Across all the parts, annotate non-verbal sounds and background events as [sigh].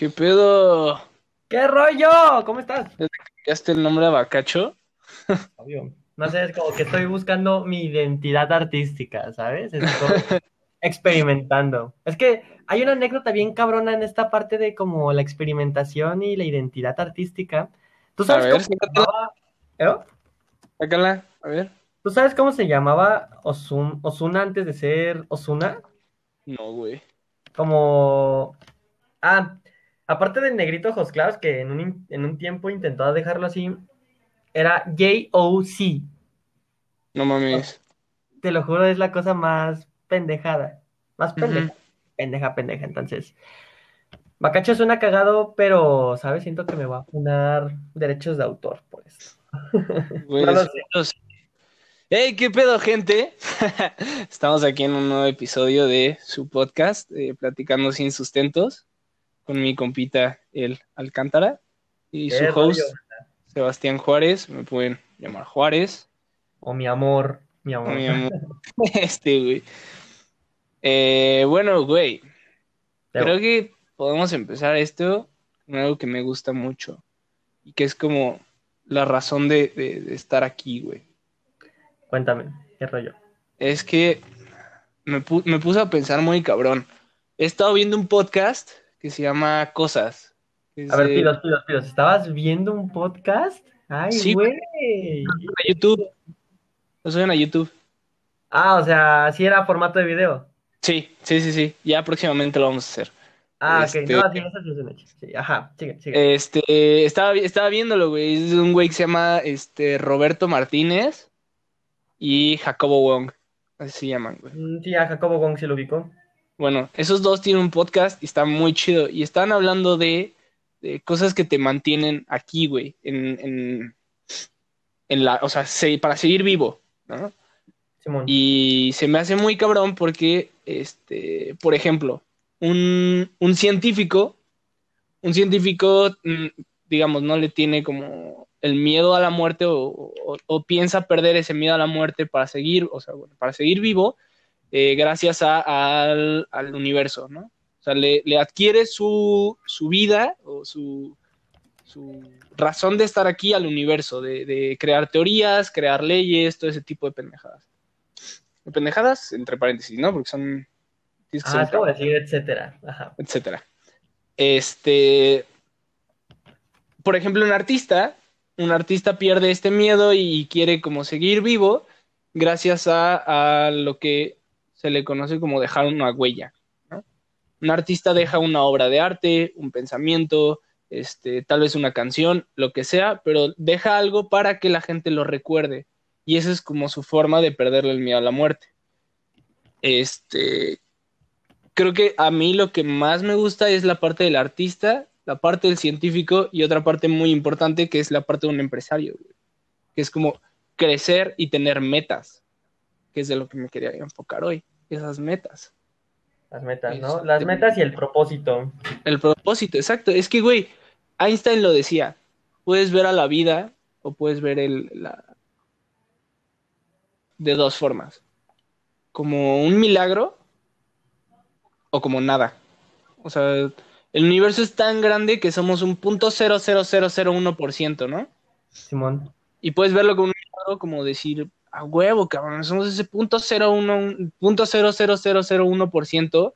¿Qué pedo? ¿Qué rollo? ¿Cómo estás? ¿Cambiaste el nombre a Bacacho? Obvio. No sé, es como que estoy buscando mi identidad artística, ¿sabes? Estoy [laughs] experimentando. Es que hay una anécdota bien cabrona en esta parte de como la experimentación y la identidad artística. ¿Tú sabes A ver, cómo se llamaba? ¿Eh? Sácala, a ver. ¿Tú sabes cómo se llamaba Ozuna antes de ser Ozuna? No, güey. Como... Ah, aparte del negrito ojos claros, que en un, en un tiempo intentó dejarlo así, era J-O-C. No mames. Te lo juro, es la cosa más pendejada. Más pendeja. Pendeja, pendeja. Entonces, Bacacho suena cagado, pero, ¿sabes? Siento que me va a funar derechos de autor por eso. Güey, No lo sé. ¡Hey, qué pedo, gente! [laughs] Estamos aquí en un nuevo episodio de su podcast, eh, Platicando sin sustentos, con mi compita, el Alcántara, y su ¿Qué host, rollo? Sebastián Juárez. Me pueden llamar Juárez. O mi amor, mi amor. Mi amor. [laughs] [laughs] Este, güey. Eh, bueno, güey. Pero- Creo que podemos empezar esto con algo que me gusta mucho y que es como la razón de, de- de estar aquí, güey. Cuéntame, ¿qué rollo? Es que me, pu- me puse a pensar muy cabrón. He estado viendo un podcast que se llama Cosas. es A ver, pidos, pidos, pidos. ¿Estabas viendo un podcast? Ay, Sí, güey. a YouTube. Lo suben a YouTube. Ah, o sea, sí era formato de video. Sí, sí, sí, sí. Ya próximamente lo vamos a hacer. Ah, Este- ok. No, sí, eso sí ajá, sigue, sigue. Este, estaba, estaba viéndolo, güey. Es un güey que se llama este, Roberto Martínez y Jacobo Wong. Así se llaman, güey. Mm, Sí, a Jacobo Gong sí lo ubicó. Bueno, esos dos tienen un podcast y está muy chido. Y están hablando de, de cosas que te mantienen aquí, güey. En, en, en la, o sea, se- para seguir vivo, ¿no? Simón. Y se me hace muy cabrón porque, este, por ejemplo, un, un científico, un científico, mm, digamos, no le tiene como el miedo a la muerte o, o- o piensa perder ese miedo a la muerte para seguir, o sea, bueno, para seguir vivo, eh, gracias a- al, al universo, ¿no? O sea, le, le adquiere su, su vida o su, su razón de estar aquí al universo, de, de crear teorías, crear leyes, todo ese tipo de pendejadas. De pendejadas, entre paréntesis, ¿no? Porque son... Ah, como cabrón decir, etcétera. Ajá. etcétera. Este, por ejemplo, un artista, un artista pierde este miedo y quiere como seguir vivo gracias a, a lo que se le conoce como dejar una huella. Un artista deja una obra de arte, un pensamiento, este, tal vez una canción, lo que sea, pero deja algo para que la gente lo recuerde. Y esa es como su forma de perderle el miedo a la muerte. Este, creo que a mí lo que más me gusta es la parte del artista, la parte del científico y otra parte muy importante que es la parte de un empresario, que es como crecer y tener metas, que es de lo que me quería enfocar hoy, esas metas. Las metas, ¿no? Este- Las metas y el propósito. El propósito, exacto. Es que, güey, Einstein lo decía, puedes ver a la vida o puedes ver el, la... de dos formas, como un milagro o como nada. O sea, el universo es tan grande que somos un punto cero cero cero cero uno por ciento, ¿no? Simón. Y puedes verlo como un milagro, como decir, a huevo, cabrón, somos ese punto cero uno, punto cero cero cero cero uno por ciento.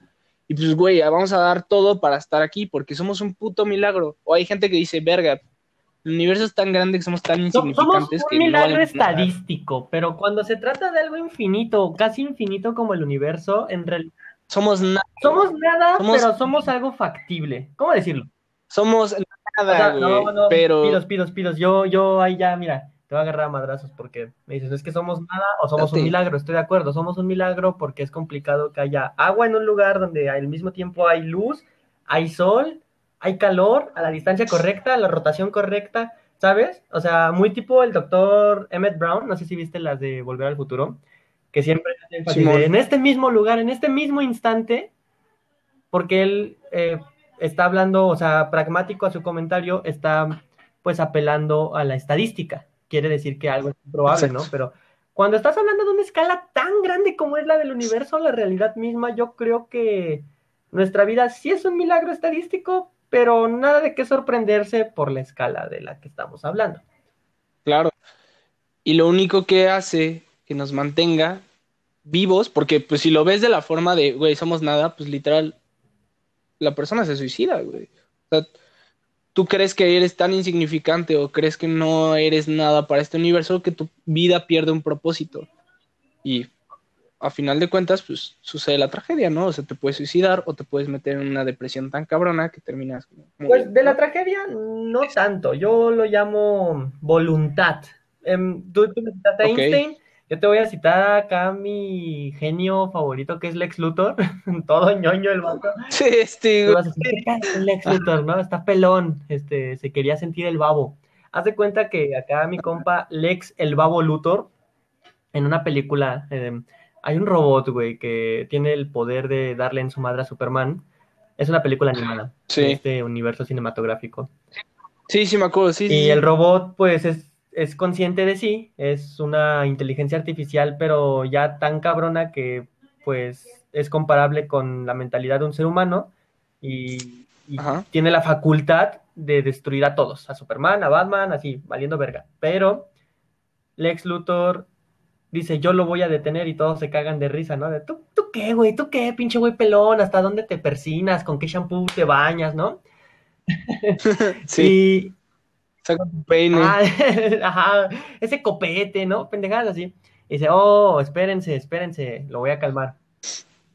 Y pues, güey, vamos a dar todo para estar aquí, porque somos un puto milagro. O hay gente que dice, verga, el universo es tan grande que somos tan So- Somos insignificantes un que no milagro nada. estadístico, pero cuando se trata de algo infinito, casi infinito como el universo, en realidad Somos nada, somos nada, Somos- pero somos algo factible. ¿Cómo decirlo? somos O nada, sea, güey. no, no, pero pidos, pidos, pidos. Yo, yo ahí ya, mira, te voy a agarrar a madrazos porque me dices, es que somos nada o somos un milagro. Estoy de acuerdo, somos un milagro porque es complicado que haya agua en un lugar donde al mismo tiempo hay luz, hay sol, hay calor, a la distancia correcta, a la rotación correcta, ¿sabes? O sea, muy tipo el doctor Emmett Brown, no sé si viste las de Volver al Futuro, que siempre hace en este mismo lugar, en este mismo instante, porque él eh, está hablando, o sea, pragmático a su comentario, está pues apelando a la estadística. Quiere decir que algo es improbable, ¿no? Pero cuando estás hablando de una escala tan grande como es la del universo, la realidad misma, yo creo que nuestra vida sí es un milagro estadístico, pero nada de qué sorprenderse por la escala de la que estamos hablando. Claro. Y lo único que hace que nos mantenga vivos, porque pues si lo ves de la forma de, güey, somos nada, pues literal, la persona se suicida, güey. O sea, tú crees que eres tan insignificante o crees que no eres nada para este universo que tu vida pierde un propósito. Y a final de cuentas, pues sucede la tragedia, ¿no? O sea, te puedes suicidar o te puedes meter en una depresión tan cabrona que terminas. pues de la tragedia, no tanto. Yo lo llamo voluntad. Em, tú, tú citaste a Einstein. Yo te voy a citar acá a mi genio favorito, que es Lex Luthor. [laughs] Todo ñoño el vato. Sí, este. Lex Luthor, ¿no? Está pelón. Este, se quería sentir el babo. Haz de cuenta que acá mi compa Lex el babo Luthor, en una película. Eh, hay un robot, güey, que tiene el poder de darle en su madre a Superman. Es una película animada. Sí. este universo cinematográfico. Sí, sí, me acuerdo, sí. Y el robot, pues, es, es consciente de sí. Es una inteligencia artificial, pero ya tan cabrona que, pues, es comparable con la mentalidad de un ser humano. Y, y tiene la facultad de destruir a todos. A Superman, a Batman, así, valiendo verga. Pero Lex Luthor dice, yo lo voy a detener y todos se cagan de risa, ¿no? De, ¿tú, tú qué, güey? ¿Tú qué, pinche güey pelón? ¿Hasta dónde te persinas? ¿Con qué shampoo te bañas, no? [laughs] sí. Saca tu peine. Ah, [laughs] ajá, ese copete, ¿no? Pendejadas así. Y dice, oh, espérense, espérense, lo voy a calmar.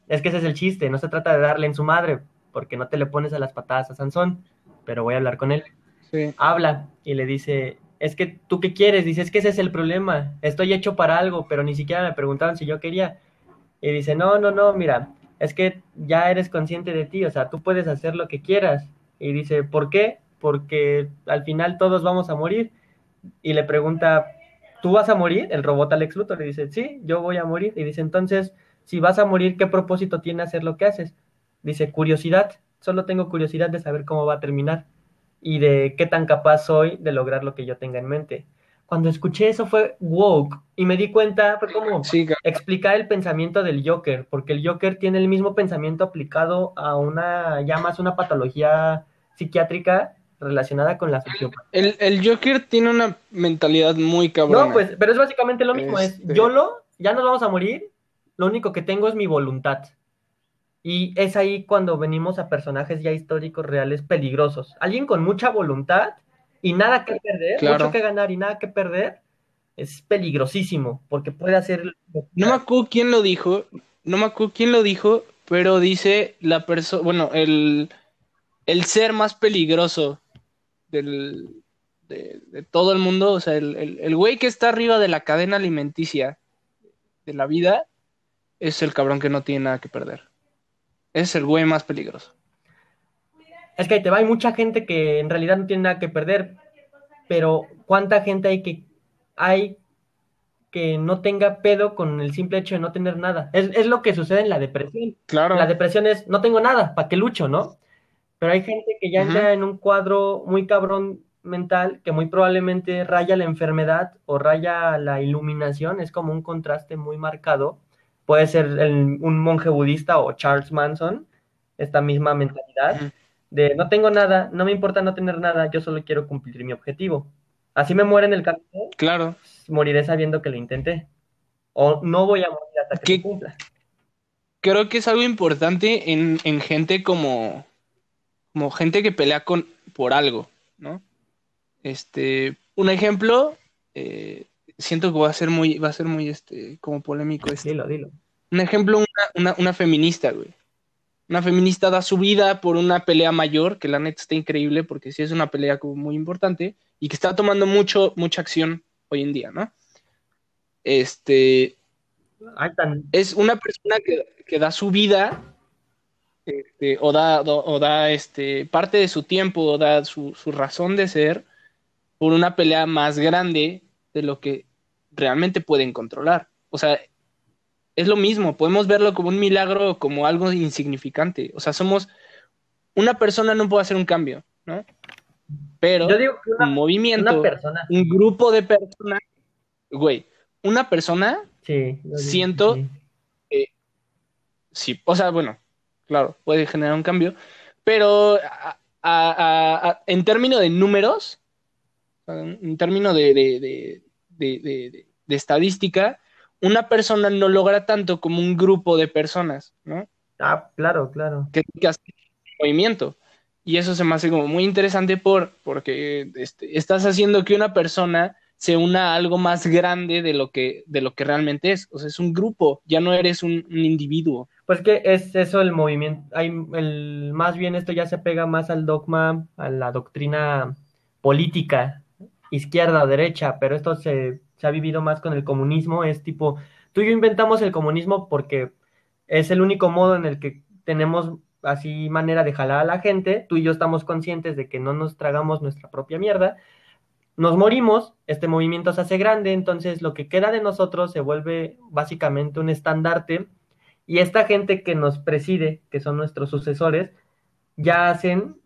Es que ese es el chiste, no se trata de darle en su madre, porque no te le pones a las patadas a Sansón, pero voy a hablar con él. Sí. Habla y le dice, es que tú qué quieres, dice, es que ese es el problema, estoy hecho para algo, pero ni siquiera me preguntaron si yo quería. Y dice, no, no, no, mira, es que ya eres consciente de ti, o sea, tú puedes hacer lo que quieras. Y dice, ¿por qué? Porque al final todos vamos a morir. Y le pregunta, ¿tú vas a morir? El robot Alex Luthor le dice, sí, yo voy a morir. Y dice, entonces, si vas a morir, ¿qué propósito tiene hacer lo que haces? Dice, curiosidad, solo tengo curiosidad de saber cómo va a terminar y de qué tan capaz soy de lograr lo que yo tenga en mente. Cuando escuché eso fue woke y me di cuenta, fue como explicar el pensamiento del Joker, porque el Joker tiene el mismo pensamiento aplicado a una, ya más una patología psiquiátrica relacionada con la sociopatía. El, el Joker tiene una mentalidad muy cabrona. No, pues, pero es básicamente lo mismo, es Este- YOLO, ya nos vamos a morir, lo único que tengo es mi voluntad. Y es ahí cuando venimos a personajes ya históricos reales peligrosos. Alguien con mucha voluntad y nada que perder, Claro. mucho que ganar y nada que perder, es peligrosísimo, porque puede hacer... No me acuerdo quién lo dijo, no me acuerdo quién lo dijo, pero dice la persona, bueno, el, el ser más peligroso del, de, de todo el mundo, o sea, el, el, el güey que está arriba de la cadena alimenticia de la vida, es el cabrón que no tiene nada que perder. Es el güey más peligroso. Es que ahí te va, hay mucha gente que en realidad no tiene nada que perder, pero ¿cuánta gente hay que hay que no tenga pedo con el simple hecho de no tener nada? Es, es lo que sucede en la depresión. Claro. La depresión es, no tengo nada, ¿para qué lucho, no? Pero hay gente que ya Ujú. entra en un cuadro muy cabrón mental que muy probablemente raya la enfermedad o raya la iluminación, es como un contraste muy marcado. Puede ser el- un monje budista o Charles Manson, esta misma mentalidad de no tengo nada, no me importa no tener nada, yo solo quiero cumplir mi objetivo. Así me muere en el camino, Claro. moriré sabiendo que lo intenté. O no voy a morir hasta que ¿Qué- se cumpla. creo que es algo importante en, en gente como, como gente que pelea con, por algo, ¿no? Este, un ejemplo, eh, siento que va a ser muy, va a ser muy, este, como polémico este. Dilo, dilo. Un ejemplo, una, una, una feminista, güey. Una feminista da su vida por una pelea mayor, que la neta está increíble, porque sí es una pelea como muy importante, y que está tomando mucho, mucha acción hoy en día, ¿no? Este, es una persona que, que da su vida este, o da, o da este, parte de su tiempo o da su, su razón de ser por una pelea más grande de lo que realmente pueden controlar. O sea, es lo mismo, podemos verlo como un milagro o como algo insignificante. O sea, somos, una persona no puede hacer un cambio, ¿no? Pero Yo digo que un movimiento, una persona. un grupo de personas, güey, una persona Sí, digo Siento- sí. sí, o sea, bueno, claro, puede generar un cambio, pero a- en términos de números, en términos de, estadística, una persona no logra tanto como un grupo de personas, ¿no? Ah, claro, claro. Que, hace movimiento. Y eso se me hace como muy interesante por, porque este, estás haciendo que una persona se una a algo más grande de lo que, de lo que realmente es. O sea, es un grupo, ya no eres un, individuo. Pues que es eso el movimiento. Hay el, más bien esto ya se pega más al dogma, a la doctrina política, izquierda o derecha, pero esto se, se ha vivido más con el comunismo. Es tipo, tú y yo inventamos el comunismo porque es el único modo en el que tenemos así manera de jalar a la gente, tú y yo estamos conscientes de que no nos tragamos nuestra propia mierda, nos morimos, este movimiento se hace grande, entonces lo que queda de nosotros se vuelve básicamente un estandarte y esta gente que nos preside, que son nuestros sucesores, ya hacen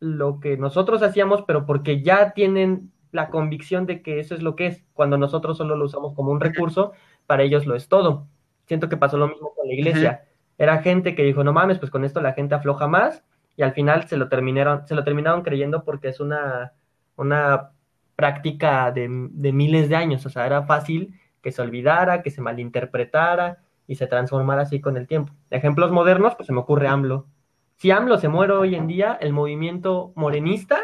lo que nosotros hacíamos, pero porque ya tienen la convicción de que eso es lo que es, cuando nosotros solo lo usamos como un recurso, para ellos lo es todo. Siento que pasó lo mismo con la iglesia. Era gente que dijo, no mames, pues con esto la gente afloja más y al final se lo terminaron, se lo terminaron creyendo porque es una, una práctica de, miles de años. O sea, era fácil que se olvidara, que se malinterpretara y se transformara así con el tiempo. Ejemplos modernos, pues se me ocurre AMLO. Si AMLO se muere hoy en día, el movimiento morenista,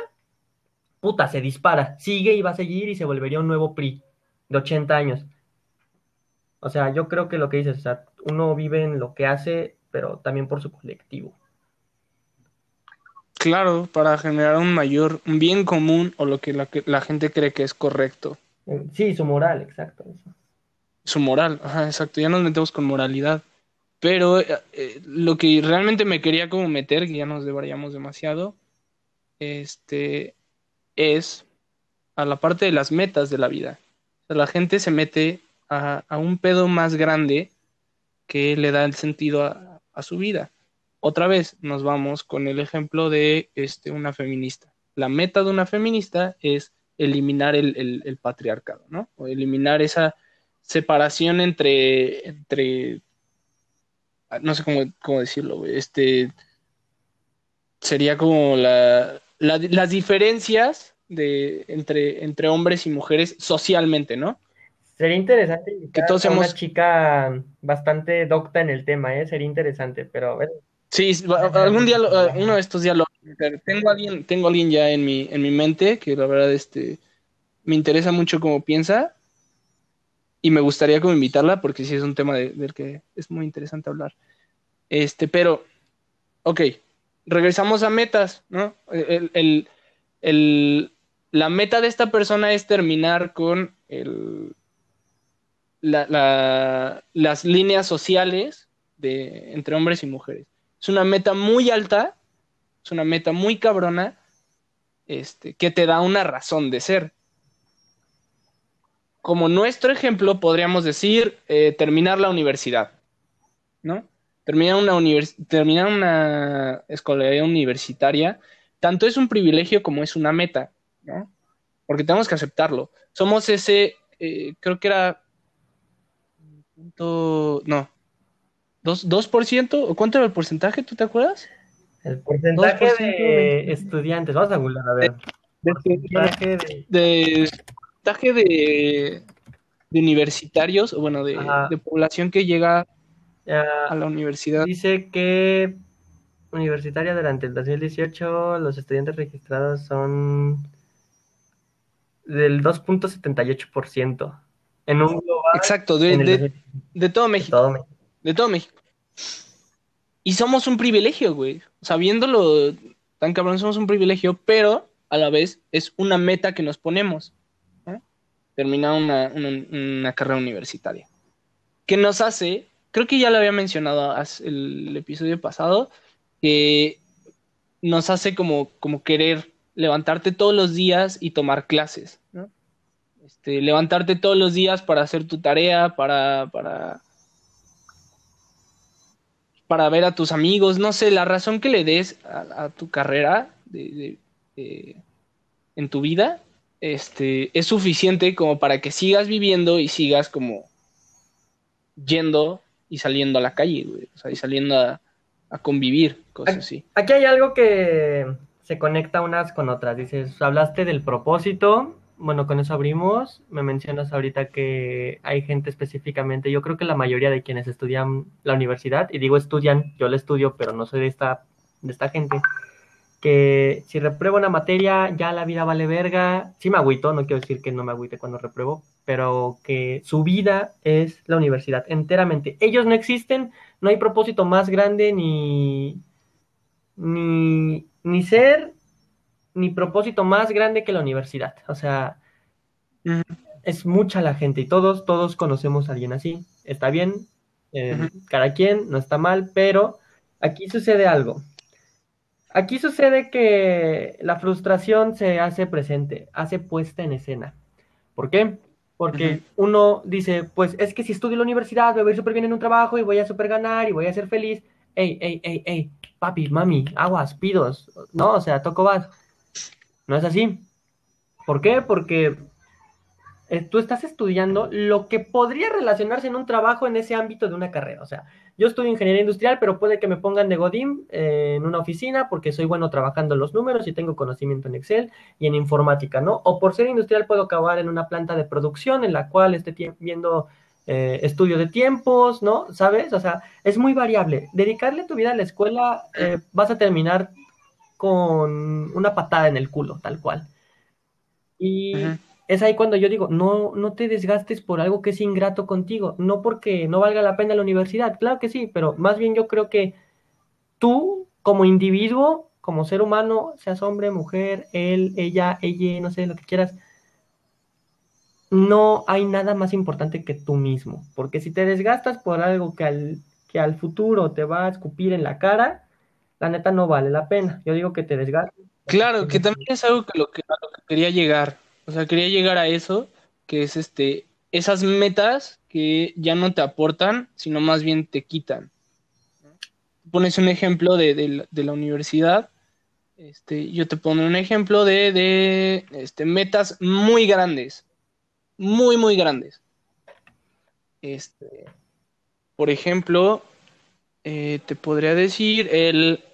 puta, se dispara, sigue y va a seguir y se volvería un nuevo PRI de 80 años. O sea, yo creo que lo que dices, o sea, uno vive en lo que hace, pero también por su colectivo. Claro, para generar un mayor, un bien común o lo que la, la gente cree que es correcto. Eh, sí, su moral, exacto. Su moral, ajá, exacto. Ya nos metemos con moralidad. Pero eh, eh, lo que realmente me quería como meter, que ya nos deberíamos demasiado, este, es a la parte de las metas de la vida. La gente se mete a, un pedo más grande que le da el sentido a, su vida. Otra vez nos vamos con el ejemplo de este, una feminista. La meta de una feminista es eliminar el, patriarcado, ¿no? O eliminar esa separación entre, entre no sé cómo, decirlo, este sería como la, las diferencias de, entre, entre hombres y mujeres socialmente, ¿no? Sería interesante que todos a una chica bastante docta en el tema, ¿eh? Sería interesante, pero a Sí, algún día, uno de estos días lo tengo alguien, tengo alguien ya en mi, en mi mente que la verdad este me interesa mucho cómo piensa y me gustaría como invitarla porque sí es un tema del que es muy interesante hablar. Este, pero, ok, regresamos a metas, ¿no? el, la meta de esta persona es terminar con el, las líneas sociales de, entre hombres y mujeres. Es una meta muy alta, es una meta muy cabrona, este, que te da una razón de ser. Como nuestro ejemplo, podríamos decir eh, terminar la universidad, ¿no? Terminar una, terminar una escolaridad universitaria, tanto es un privilegio como es una meta, ¿no? Porque tenemos que aceptarlo. Somos ese, eh, creo que era no, ¿Dos, 2%? ¿O cuánto era el porcentaje? ¿Tú te acuerdas? El porcentaje de estudiantes, vamos a googlear, a ver. De, porcentaje de, de, universitarios, o bueno, de, población que llega a la universidad. Dice que universitaria durante el 2018 los estudiantes registrados son del 2.78%. En un global. Exacto, de, de, todo México. De todo México. Y somos un privilegio, güey. Sabiéndolo tan cabrón, somos un privilegio, pero a la vez es una meta que nos ponemos. Terminar una, carrera universitaria. Que nos hace, creo que ya lo había mencionado el episodio pasado, que nos hace como, como querer levantarte todos los días y tomar clases. ¿no? Este, levantarte todos los días para hacer tu tarea, para, para, para ver a tus amigos, no sé, la razón que le des a, tu carrera en tu vida este, es suficiente como para que sigas viviendo y sigas como yendo y saliendo a la calle, o sea, y saliendo a, convivir, cosas así. Aquí hay algo que se conecta unas con otras. Dices, hablaste del propósito, bueno, con eso abrimos. Me mencionas ahorita que hay gente específicamente, yo creo que la mayoría de quienes estudian la universidad, y digo estudian, yo la estudio, pero no soy de esta, de esta gente, que si repruebo una materia, ya la vida vale verga. Sí me agüito, no quiero decir que no me agüite cuando repruebo, pero que su vida es la universidad, enteramente. Ellos no existen, no hay propósito más grande ni, ni, ni ser, ni propósito más grande que la universidad. O sea, es mucha la gente y todos, todos conocemos a alguien así. Está bien, eh, cada quien, no está mal, pero aquí sucede algo Aquí sucede que la frustración se hace presente, hace puesta en escena. ¿Por qué? Porque uno dice, pues es que si estudio en la universidad me voy a ir súper bien en un trabajo y voy a súper ganar y voy a ser feliz. Ey, ey, ey, ey, papi, mami, aguas, pidos. No, o sea, toco vas. No es así. ¿Por qué? Porque eh, tú estás estudiando lo que podría relacionarse en un trabajo en ese ámbito de una carrera. O sea, yo estudio ingeniería industrial, pero puede que me pongan de Godín eh, en una oficina porque soy bueno trabajando los números y tengo conocimiento en Excel y en informática, ¿no? O por ser industrial puedo acabar en una planta de producción en la cual esté viendo eh, estudio de tiempos, ¿no? ¿Sabes? O sea, es muy variable. Dedicarle tu vida a la escuela, vas a terminar con una patada en el culo, tal cual. Y es ahí cuando yo digo, no, no te desgastes por algo que es ingrato contigo, no porque no valga la pena la universidad, claro que sí, pero más bien yo creo que tú como individuo, como ser humano, seas hombre, mujer, él, ella, ella, no sé, lo que quieras, no hay nada más importante que tú mismo, porque si te desgastas por algo que al, que al futuro te va a escupir en la cara, la neta no vale la pena. Yo digo que te desgastes. Claro, que también es algo que lo que, a lo que quería llegar. O sea, quería llegar a eso, que es este, esas metas que ya no te aportan, sino más bien te quitan. Pones un ejemplo de, la universidad, este, yo te pongo un ejemplo de, de este, metas muy grandes, muy, muy grandes. Este, por ejemplo, eh, te podría decir el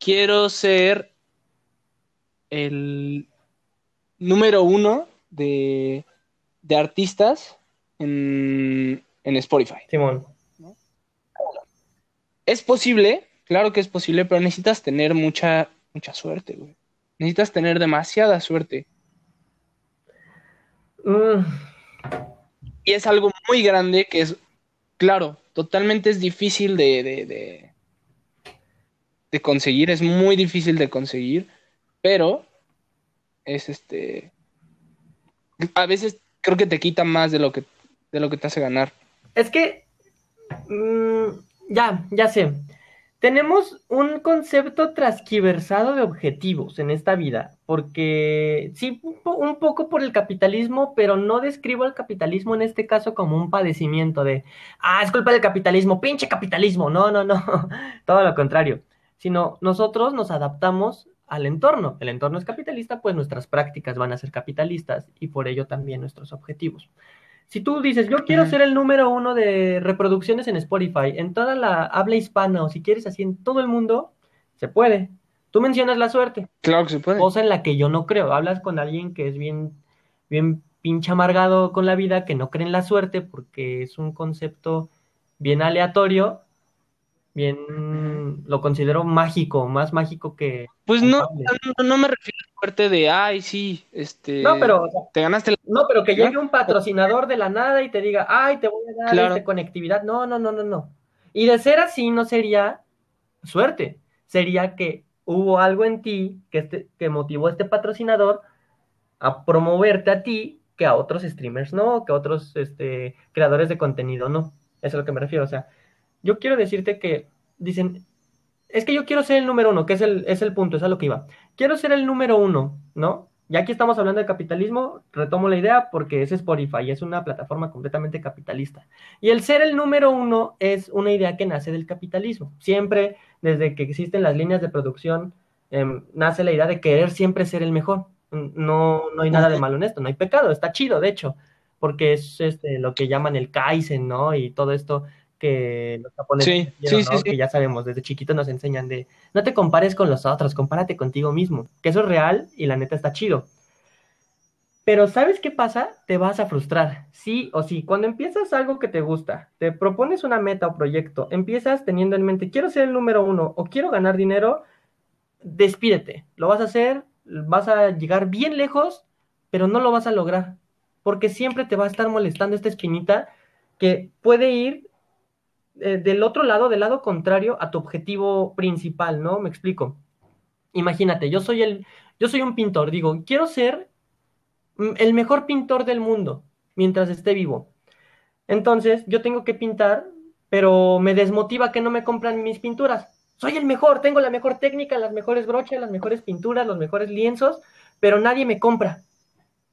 quiero ser el número uno de, artistas en, Spotify. Simón. Es posible, claro que es posible, pero necesitas tener mucha, mucha suerte, güey. Necesitas tener demasiada suerte. Mm. Y es algo muy grande que es, claro, totalmente es difícil de, de, de conseguir, es muy difícil de conseguir, pero es este. A veces creo que te quita más de lo que, de lo que te hace ganar. Es que. Mm, ya, ya sé. Tenemos un concepto trasquiversado de objetivos en esta vida, porque sí, un poco por el capitalismo, pero no describo el capitalismo en este caso como un padecimiento de, ah, es culpa del capitalismo, pinche capitalismo, no, no, no, [laughs] todo lo contrario, sino nosotros nos adaptamos al entorno. El entorno es capitalista, pues nuestras prácticas van a ser capitalistas y por ello también nuestros objetivos. Si tú dices, yo quiero ser el número uno de reproducciones en Spotify, en toda la habla hispana, o si quieres así en todo el mundo, se puede. Tú mencionas la suerte. Claro que se puede. Cosa en la que yo no creo. Hablas con alguien que es bien, bien pinche amargado con la vida, que no cree en la suerte porque es un concepto bien aleatorio bien, lo considero mágico, más mágico que... Pues no, no, me refiero a suerte de, ay, sí, este... No, pero... Te ganaste No, pero que llegue un patrocinador de la nada y te diga, ay, te voy a dar este conectividad. No, no, no, no, no. Y de ser así no sería suerte, sería que hubo algo en ti que, este, que motivó a este patrocinador a promoverte a ti que a otros streamers no, que a otros este, creadores de contenido no. Eso es a lo que me refiero. O sea, yo quiero decirte que dicen, es que yo quiero ser el número uno, que es el, es el punto, es a lo que iba. Quiero ser el número uno, ¿no? Y aquí estamos hablando de capitalismo, retomo la idea porque es Spotify, es una plataforma completamente capitalista. Y el ser el número uno es una idea que nace del capitalismo. Siempre, desde que existen las líneas de producción, em, nace la idea de querer siempre ser el mejor. No, no hay nada de malo en esto, no hay pecado, está chido, de hecho, porque es este, lo que llaman el Kaizen, ¿no? Y todo esto que los japoneses Sí, hicieron, sí, ¿no? sí, sí. que ya sabemos, desde chiquitos nos enseñan de no te compares con los otros, compárate contigo mismo, que eso es real y la neta está chido. Pero ¿sabes qué pasa? Te vas a frustrar, sí o sí. Cuando empiezas algo que te gusta, te propones una meta o proyecto, empiezas teniendo en mente, quiero ser el número uno o quiero ganar dinero, despídete. Lo vas a hacer, vas a llegar bien lejos, pero no lo vas a lograr. Porque siempre te va a estar molestando esta espinita que puede ir eh, del otro lado, del lado contrario a tu objetivo principal, ¿no? Me explico. Imagínate, yo soy el, yo soy un pintor, digo, quiero ser mm, el mejor pintor del mundo mientras esté vivo. Entonces, yo tengo que pintar, pero me desmotiva que no me compran mis pinturas. Soy el mejor, tengo la mejor técnica, las mejores brochas, las mejores pinturas, los mejores lienzos, pero nadie me compra.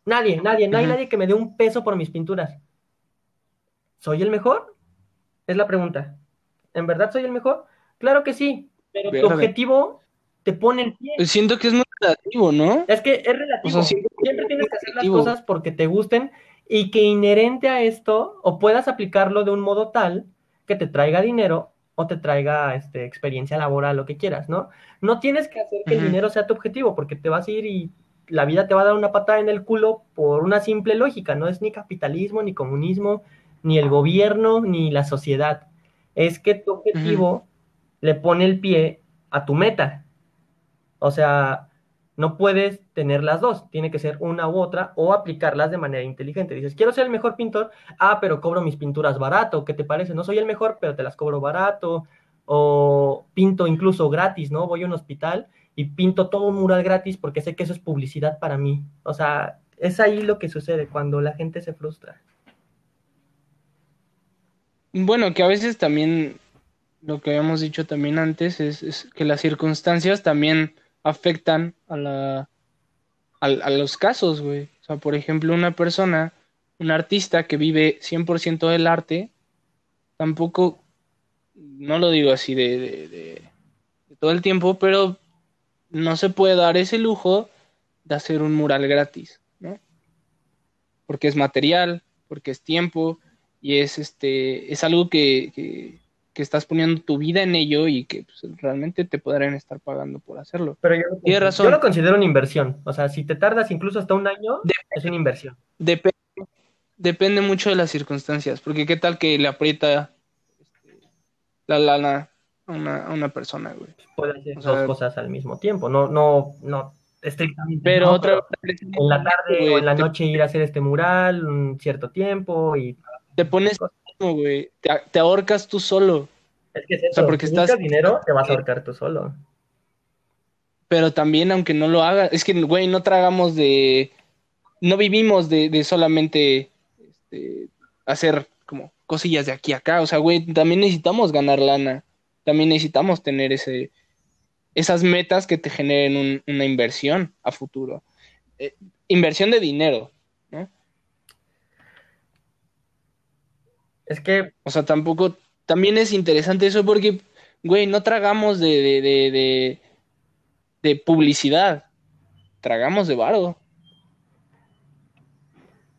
Nadie, nadie, no hay nadie que me dé un peso por mis pinturas. ¿Soy el mejor? Es la pregunta. ¿En verdad soy el mejor? Claro que sí, pero tu objetivo te pone en pie. Siento que es muy relativo, ¿no? Es que es relativo. O sea, siempre- tienes que hacer las cosas porque te gusten y que inherente a esto o puedas aplicarlo de un modo tal que te traiga dinero o te traiga este, experiencia laboral, lo que quieras, ¿no? No tienes que hacer que el dinero sea tu objetivo porque te vas a ir y la vida te va a dar una patada en el culo por una simple lógica. No es ni capitalismo, ni comunismo, ni el gobierno, ni la sociedad. Es que tu objetivo le pone el pie a tu meta. O sea, no puedes tener las dos, tiene que ser una u otra o aplicarlas de manera inteligente. Dices, quiero ser el mejor pintor, ah, pero cobro mis pinturas barato, ¿qué te parece? No soy el mejor, pero te las cobro barato, o pinto incluso gratis, ¿no? Voy a un hospital y pinto todo un mural gratis porque sé que eso es publicidad para mí. O sea, es ahí lo que sucede cuando la gente se frustra. Bueno, que a veces también, lo que habíamos dicho también antes, es, es que las circunstancias también afectan a la, a, a los casos, güey. O sea, por ejemplo, una persona, un artista que vive 100% del arte, tampoco, no lo digo así de, de- de- de todo el tiempo, pero no se puede dar ese lujo de hacer un mural gratis, ¿no? Porque es material, porque es tiempo y es este es algo que, que, que estás poniendo tu vida en ello y que pues, realmente te podrán estar pagando por hacerlo. Pero yo, Tienes razón. yo lo considero una inversión. O sea, si te tardas incluso hasta un año, es una inversión. Depende, depende mucho de las circunstancias, porque qué tal que le aprieta este, la lana a una, a una persona, güey. Puede hacer O sea, dos cosas al mismo tiempo. No, no, no estrictamente. Pero no, otra en la tarde güey, o en la te- noche ir a hacer este mural un cierto tiempo y te pones mismo, güey, te, te ahorcas tú solo, es que es O sea, eso, porque si estás- dinero te vas a ahorcar tú solo. pero también aunque no lo hagas, es que, güey, no tragamos de, no vivimos de, de solamente este, hacer como cosillas de aquí a acá, o sea, güey, también necesitamos ganar lana, también necesitamos tener ese, esas metas que te generen un- una inversión a futuro, Eh, inversión de dinero, Es que O sea, tampoco, también es interesante eso porque, güey, no tragamos de, de, de, de, de publicidad, tragamos de varo.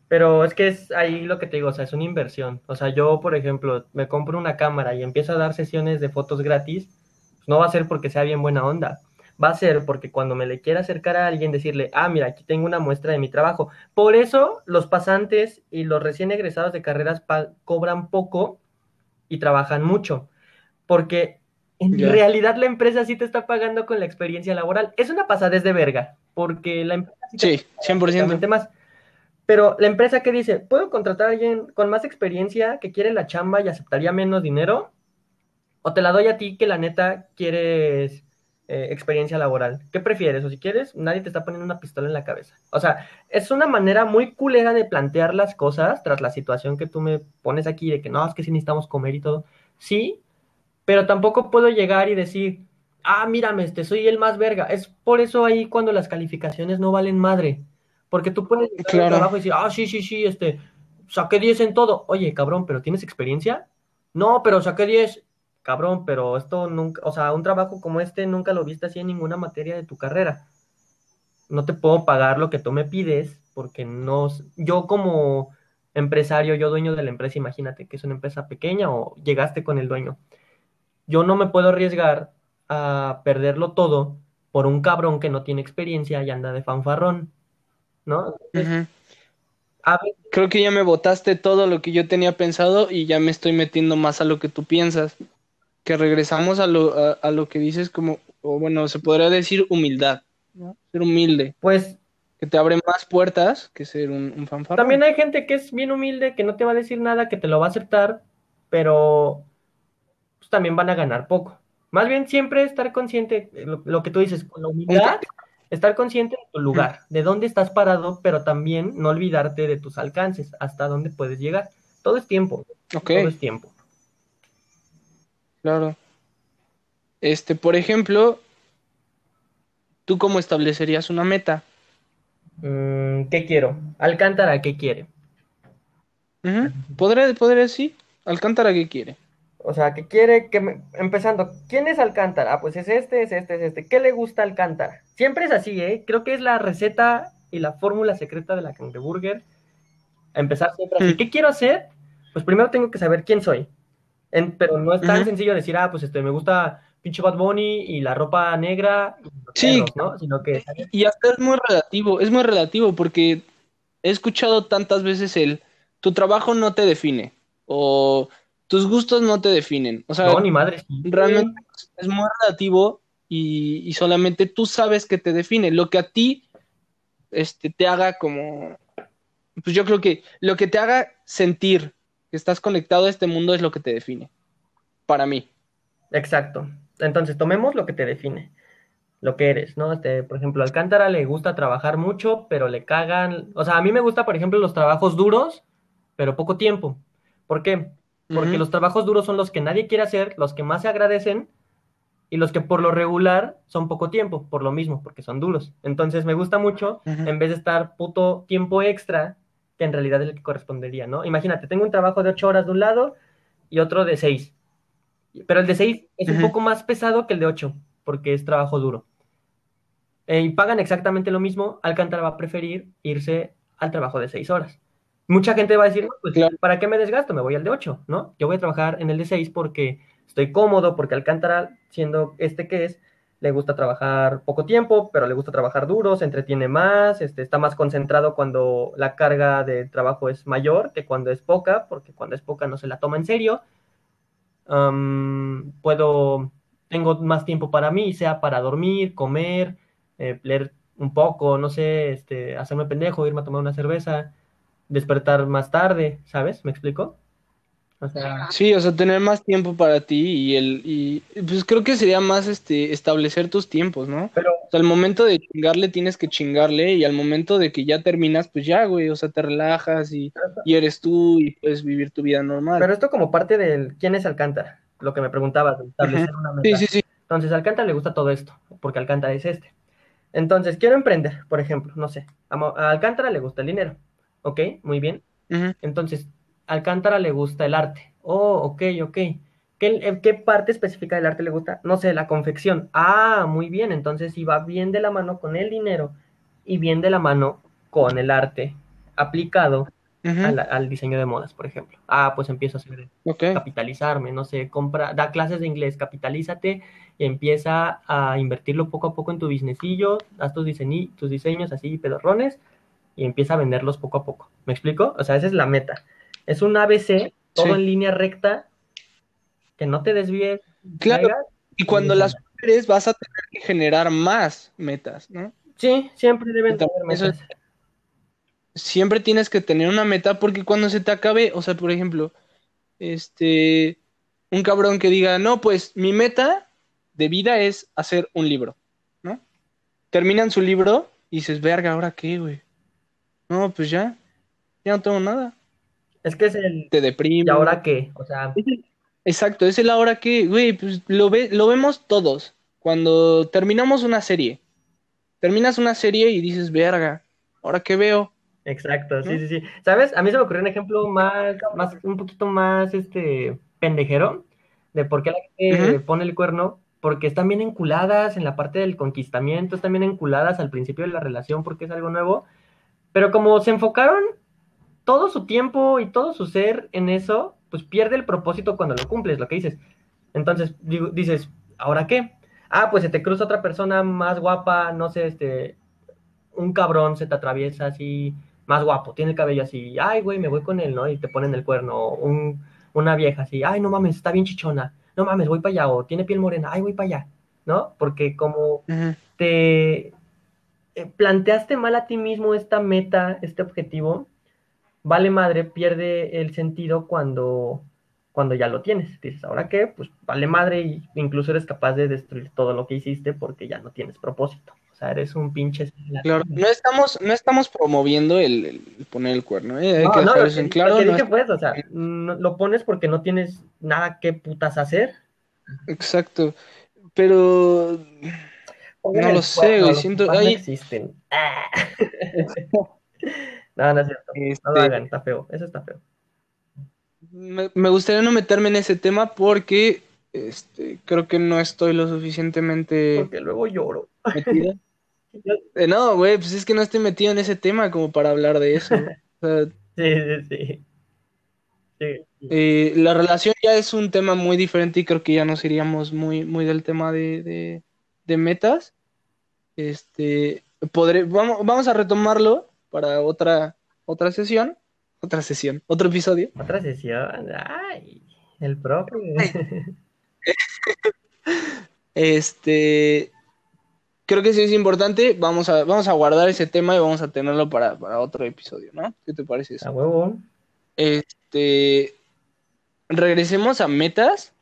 Pero es que es ahí lo que te digo, o sea, es una inversión. O sea, yo, por ejemplo, me compro una cámara y empiezo a dar sesiones de fotos gratis, pues no va a ser porque sea bien buena onda. Va a ser porque cuando me le quiera acercar a alguien, decirle, ah, mira, aquí tengo una muestra de mi trabajo. Por eso los pasantes y los recién egresados de carreras cobran poco y trabajan mucho. Porque en realidad la empresa sí te está pagando con la experiencia laboral. Es una pasadez de verga, porque la empresa sí te Sí, 100%. Exactamente más. Pero la empresa que dice, ¿puedo contratar a alguien con más experiencia que quiere la chamba y aceptaría menos dinero? ¿O te la doy a ti que la neta quieres eh, experiencia laboral? ¿Qué prefieres? O si quieres, nadie te está poniendo una pistola en la cabeza. O sea, es una manera muy culera de plantear las cosas tras la situación que tú me pones aquí de que no, es que sí necesitamos comer y todo. Sí, pero tampoco puedo llegar y decir, ah, mírame, este, soy el más verga. Es por eso ahí cuando las calificaciones no valen madre. Porque tú al Claro. trabajo y decir, ah, sí, sí, sí, este, saqué 10 en todo. Oye, cabrón, ¿pero tienes experiencia? No, pero saqué 10. Cabrón, pero esto nunca, o sea, un trabajo como este nunca lo viste así en ninguna materia de tu carrera. No te puedo pagar lo que tú me pides porque no, yo como empresario, yo dueño de la empresa, imagínate que es una empresa pequeña o llegaste con el dueño. Yo no me puedo arriesgar a perderlo todo por un cabrón que no tiene experiencia y anda de fanfarrón, ¿no? Creo que ya me botaste todo lo que yo tenía pensado y ya me estoy metiendo más a lo que tú piensas. Que regresamos a lo, a, a lo que dices como, o bueno, se podría decir humildad, ¿no? Ser humilde, Pues que te abre más puertas que ser un, un fanfarrón. también hay gente que es bien humilde, que no te va a decir nada, que te lo va a aceptar, pero pues, también van a ganar poco. Más bien siempre estar consciente, eh, lo, lo que tú dices, con la humildad, estar consciente de tu lugar, de dónde estás parado, pero también no olvidarte de tus alcances, hasta dónde puedes llegar. Todo es tiempo, todo es tiempo. Claro. Este, por ejemplo, ¿tú cómo establecerías una meta? Mm, ¿qué quiero? Alcántara, ¿qué quiere? ¿Podré, podré, sí? Alcántara, ¿qué quiere? O sea, ¿qué quiere que me- Empezando, ¿quién es Alcántara? Ah, pues es este, es este, es este. ¿Qué le gusta a Alcántara? Siempre es así, ¿eh? Creo que es la receta y la fórmula secreta de la cangreburger. Empezar siempre así. Mm. ¿Qué quiero hacer? Pues primero tengo que saber quién soy. En- pero no es tan sencillo decir, ah, pues este, me gusta pinche Bad Bunny y la ropa negra Sí. perros, ¿no? Sino que Y hasta es muy relativo, es muy relativo porque he escuchado tantas veces el tu trabajo no te define o tus gustos no te definen. O sea, no, ni madre. realmente es- es muy relativo y, y solamente tú sabes que te define. Lo que a ti este, te haga como, pues yo creo que lo que te haga sentir que estás conectado a este mundo es lo que te define. Para mí. Exacto. Entonces, tomemos lo que te define, lo que eres, ¿no? Este, por ejemplo, a Alcántara le gusta trabajar mucho, pero le cagan. O sea, a mí me gusta, por ejemplo, los trabajos duros, pero poco tiempo. ¿Por qué? Porque los trabajos duros son los que nadie quiere hacer, los que más se agradecen y los que por lo regular son poco tiempo, por lo mismo, porque son duros. Entonces, me gusta mucho, en vez de estar puto tiempo extra, que en realidad es el que correspondería, ¿no? Imagínate, tengo un trabajo de ocho horas de un lado y otro de seis. Pero el de 6 es un poco más pesado que el de 8, porque es trabajo duro. Eh, y pagan exactamente lo mismo, Alcántara va a preferir irse al trabajo de 6 horas. Mucha gente va a decir, "No, pues, Claro. ¿para qué me desgasto? Me voy al de 8, ¿no? Yo voy a trabajar en el de 6 porque estoy cómodo, porque Alcántara, siendo este que es, le gusta trabajar poco tiempo, pero le gusta trabajar duro, se entretiene más, este, está más concentrado cuando la carga de trabajo es mayor que cuando es poca, porque cuando es poca no se la toma en serio. Puedo, tengo más tiempo para mí, sea para dormir, comer, eh, leer un poco, no sé, este, hacerme pendejo, irme a tomar una cerveza, despertar más tarde, ¿sabes? ¿Me explico? O sea, Sí, o sea, tener más tiempo para ti y el y pues creo que sería más este establecer tus tiempos, ¿no? pero O sea, al momento de chingarle tienes que chingarle y al momento de que ya terminas, pues ya, güey, o sea, te relajas y, y eres tú y puedes vivir tu vida normal. Pero esto como parte del quién es Alcántara, lo que me preguntabas, establecer una meta. Sí, sí, sí. Entonces, a Alcántara le gusta todo esto, porque Alcántara es este. Entonces, quiero emprender, por ejemplo, no sé. A Alcántara le gusta el dinero, ¿ok? Muy bien. Entonces, Alcántara le gusta el arte. Oh, ok, ok. ¿Qué, eh, qué parte específica del arte le gusta? No sé, la confección. Ah, muy bien. Entonces, si va bien de la mano con el dinero y bien de la mano con el arte aplicado al diseño de modas, por ejemplo. Ah, pues empiezo a hacer capitalizarme, no sé, compra, da clases de inglés, capitalízate y empieza a invertirlo poco a poco en tu businessillo, haz tus, diseñi- tus diseños así pedorrones y empieza a venderlos poco a poco. ¿Me explico? O sea, esa es la meta. Es un ABC, todo Sí. en línea recta, que no te desvíes. Claro. Y cuando las superes vas a tener que generar más metas, ¿no? Sí, siempre deben tener metas. Siempre tienes que tener una meta porque cuando se te acabe, o sea, por ejemplo, este, un cabrón que diga, no, pues mi meta de vida es hacer un libro, ¿no? Terminan su libro y dices, verga, ¿ahora qué, güey? No, pues ya, ya no tengo nada. Es que es el... Te deprime. ¿Y ahora qué? O sea, Exacto, es el ahora que, güey, pues lo ve, lo vemos todos. Cuando terminamos una serie, terminas una serie y dices, verga, ¿ahora qué veo? Exacto, sí, ¿No? sí, sí. ¿Sabes? A mí se me ocurrió un ejemplo más, más, un poquito más, este, pendejero, de por qué la gente pone el cuerno, porque están bien enculadas en la parte del conquistamiento, están bien enculadas al principio de la relación porque es algo nuevo, pero como se enfocaron todo su tiempo y todo su ser en eso, pues pierde el propósito cuando lo cumples, lo que dices. Entonces dices, ¿ahora qué? Ah, pues se te cruza otra persona más guapa, no sé, este, un cabrón se te atraviesa así, más guapo, tiene el cabello así, ay, güey, me voy con él, ¿no? Y te ponen el cuerno, un, una vieja así, ay, no mames, está bien chichona, no mames, voy para allá, o tiene piel morena, ay, voy para allá, ¿no? Porque como te eh, planteaste mal a ti mismo esta meta, este objetivo, vale madre, pierde el sentido cuando, cuando ya lo tienes. Dices, ¿ahora qué? Pues vale madre y incluso eres capaz de destruir todo lo que hiciste porque ya no tienes propósito. O sea, eres un pinche... Claro, no estamos, no estamos promoviendo el, poner el cuerno, ¿eh? Hay que no, eso en claro. pues, o sea, lo pones porque no tienes nada que putas hacer. Exacto, pero... no lo sé, güey, siento... No existen. [laughs] no, no es cierto. No lo este hagan, está feo, eso está feo. Me, me gustaría no meterme en ese tema porque este, creo que no estoy lo suficientemente... Porque luego lloro. [laughs] Eh, no, güey, pues es que no estoy metido en ese tema como para hablar de eso. [laughs] sí, sí, sí. Eh, la relación ya es un tema muy diferente y creo que ya nos iríamos muy, muy del tema de, metas. Este, podré, vamos, vamos a retomarlo para otra, otra sesión. Otra sesión, otro episodio. Otra sesión, ay, el propio. [laughs] este, creo que sí es importante. Vamos a, vamos a guardar ese tema y vamos a tenerlo para, otro episodio, ¿no? ¿Qué te parece eso? A huevo. Este, regresemos a metas.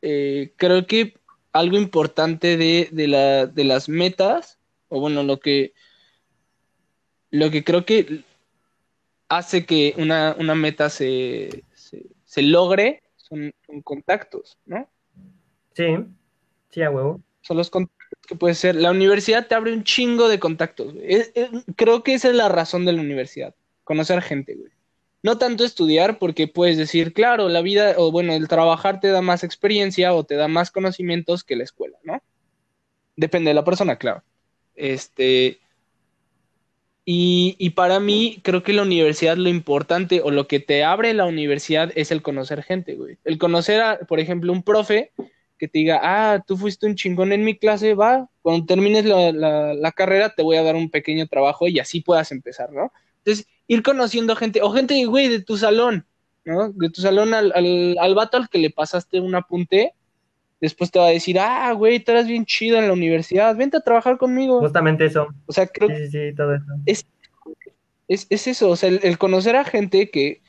Eh, creo que algo importante de, la, de las metas, o bueno, lo que, lo que creo que hace que una, meta se, se, logre son, contactos, ¿no? Sí, sí, a huevo. Son los contactos que puede ser. La universidad te abre un chingo de contactos. creo que esa es la razón de la universidad. Conocer gente, güey. No tanto estudiar, porque puedes decir, claro, la vida, o bueno, el trabajar te da más experiencia o te da más conocimientos que la escuela, ¿no? Depende de la persona, claro. Este. Y, y para mí, creo que la universidad lo importante o lo que te abre la universidad es el conocer gente, güey. El conocer a, por ejemplo, un profe que te diga, ah, tú fuiste un chingón en mi clase, va, cuando termines la, carrera te voy a dar un pequeño trabajo y así puedas empezar, ¿no? Entonces, ir conociendo gente, o gente, güey, de tu salón, ¿no? De tu salón al, al, al vato al que le pasaste un apunte, después te va a decir, ah, güey, tú eras bien chido en la universidad, vente a trabajar conmigo. Justamente eso. O sea, creo sí, sí, sí, todo eso. Es, es, eso, o sea, el, conocer a gente que,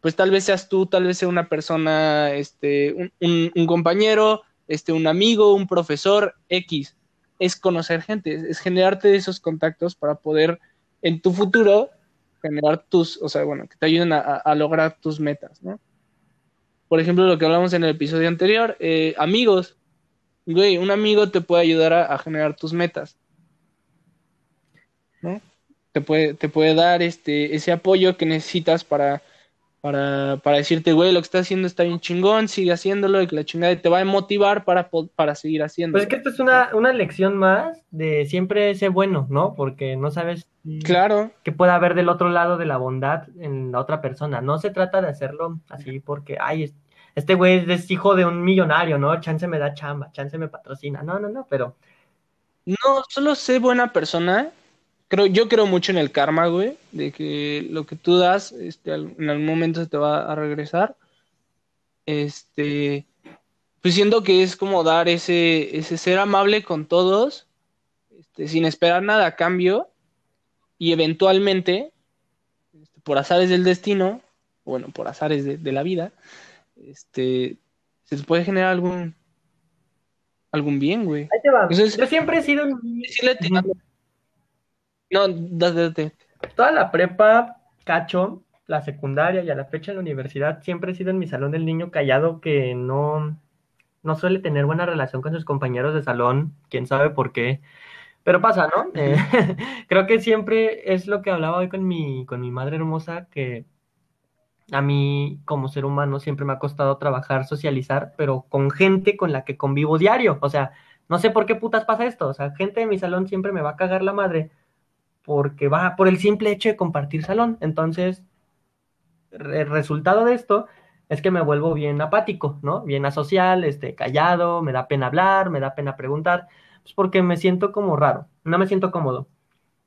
pues tal vez seas tú, tal vez sea una persona, este, un, compañero, este, un amigo, un profesor, X. Es conocer gente, es, generarte esos contactos para poder en tu futuro generar tus, o sea, bueno, que te ayuden a, lograr tus metas, ¿no? Por ejemplo, lo que hablamos en el episodio anterior, eh, amigos. Güey, un amigo te puede ayudar a, a generar tus metas. ¿no? Te puede, te puede dar este, ese apoyo que necesitas para para, para decirte, güey, lo que estás haciendo está bien chingón, sigue haciéndolo y que la chingada te va a motivar para, para seguir haciendo. Pues es que esto es una, una lección más de siempre ser bueno, ¿no? Porque no sabes claro. qué puede haber del otro lado de la bondad en la otra persona. No se trata de hacerlo así porque, ay, este güey es hijo de un millonario, ¿no? Chance me da chamba, chance me patrocina. No, no, no, pero... No, solo sé buena persona creo, yo creo mucho en el karma, güey, de que lo que tú das, este, en algún momento se te va a regresar. Este, pues siento que es como dar ese, ese ser amable con todos, este, sin esperar nada a cambio, y eventualmente, este, por azares del destino, bueno, por azares de, la vida, este, se puede generar algún algún bien, güey. Ahí te va. Yo siempre he sido no, date. Toda la prepa, cacho, la secundaria y a la fecha en la universidad, siempre he sido en mi salón el niño callado que no, no suele tener buena relación con sus compañeros de salón, quién sabe por qué. Pero pasa, ¿no? Eh, [laughs] creo que siempre es lo que hablaba hoy con mi, con mi madre hermosa, que a mí como ser humano siempre me ha costado trabajar, socializar, pero con gente con la que convivo diario. O sea, no sé por qué putas pasa esto. O sea, gente de mi salón siempre me va a cagar la madre porque va por el simple hecho de compartir salón. Entonces, el resultado de esto es que me vuelvo bien apático, ¿no? Bien asocial, este, callado, me da pena hablar, me da pena preguntar, pues porque me siento como raro, no me siento cómodo.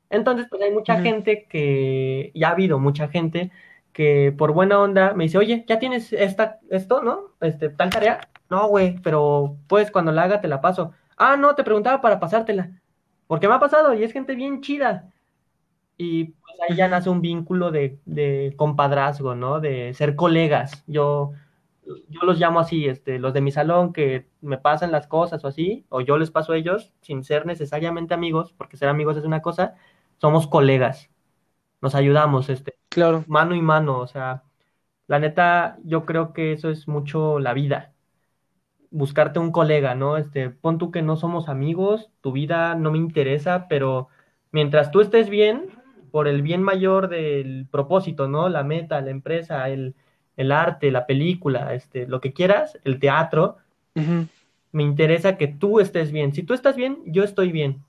Entonces, pues hay mucha gente que, ya ha habido mucha gente que por buena onda me dice, oye, ¿ya tienes esta, esto, no? Este, tal tarea. No, güey, pero pues cuando la haga te la paso. Ah, no, te preguntaba para pasártela. Porque me ha pasado y es gente bien chida. Y pues ahí ya nace un vínculo de, de compadrazgo, ¿no? De ser colegas. Yo, yo los llamo así, este, los de mi salón que me pasan las cosas o así, o yo les paso a ellos sin ser necesariamente amigos, porque ser amigos es una cosa, somos colegas. Nos ayudamos, este, Claro. mano y mano, o sea, la neta, yo creo que eso es mucho la vida. Buscarte un colega, ¿no? Este, pon tú que no somos amigos, tu vida no me interesa, pero mientras tú estés bien, por el bien mayor del propósito, ¿no? La meta, la empresa, el, el arte, la película, este, lo que quieras, el teatro, me interesa que tú estés bien. Si tú estás bien, yo estoy bien.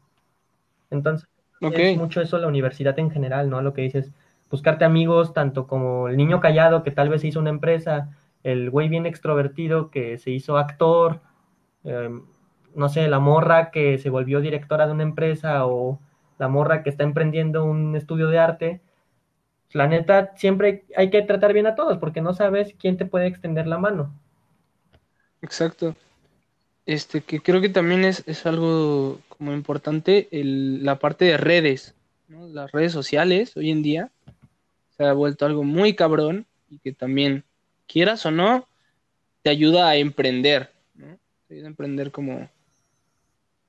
Entonces, Ok. es mucho eso la universidad en general, ¿no? Lo que dices, buscarte amigos, tanto como el niño callado que tal vez se hizo una empresa, el güey bien extrovertido que se hizo actor, eh, no sé, la morra que se volvió directora de una empresa o la morra que está emprendiendo un estudio de arte. La neta, siempre hay que tratar bien a todos porque no sabes quién te puede extender la mano. Exacto. Este, que creo que también es, es algo como importante, el- la parte de redes, ¿no? Las redes sociales hoy en día se ha vuelto algo muy cabrón y que también, quieras o no, te ayuda a emprender, ¿no? Te ayuda a emprender como,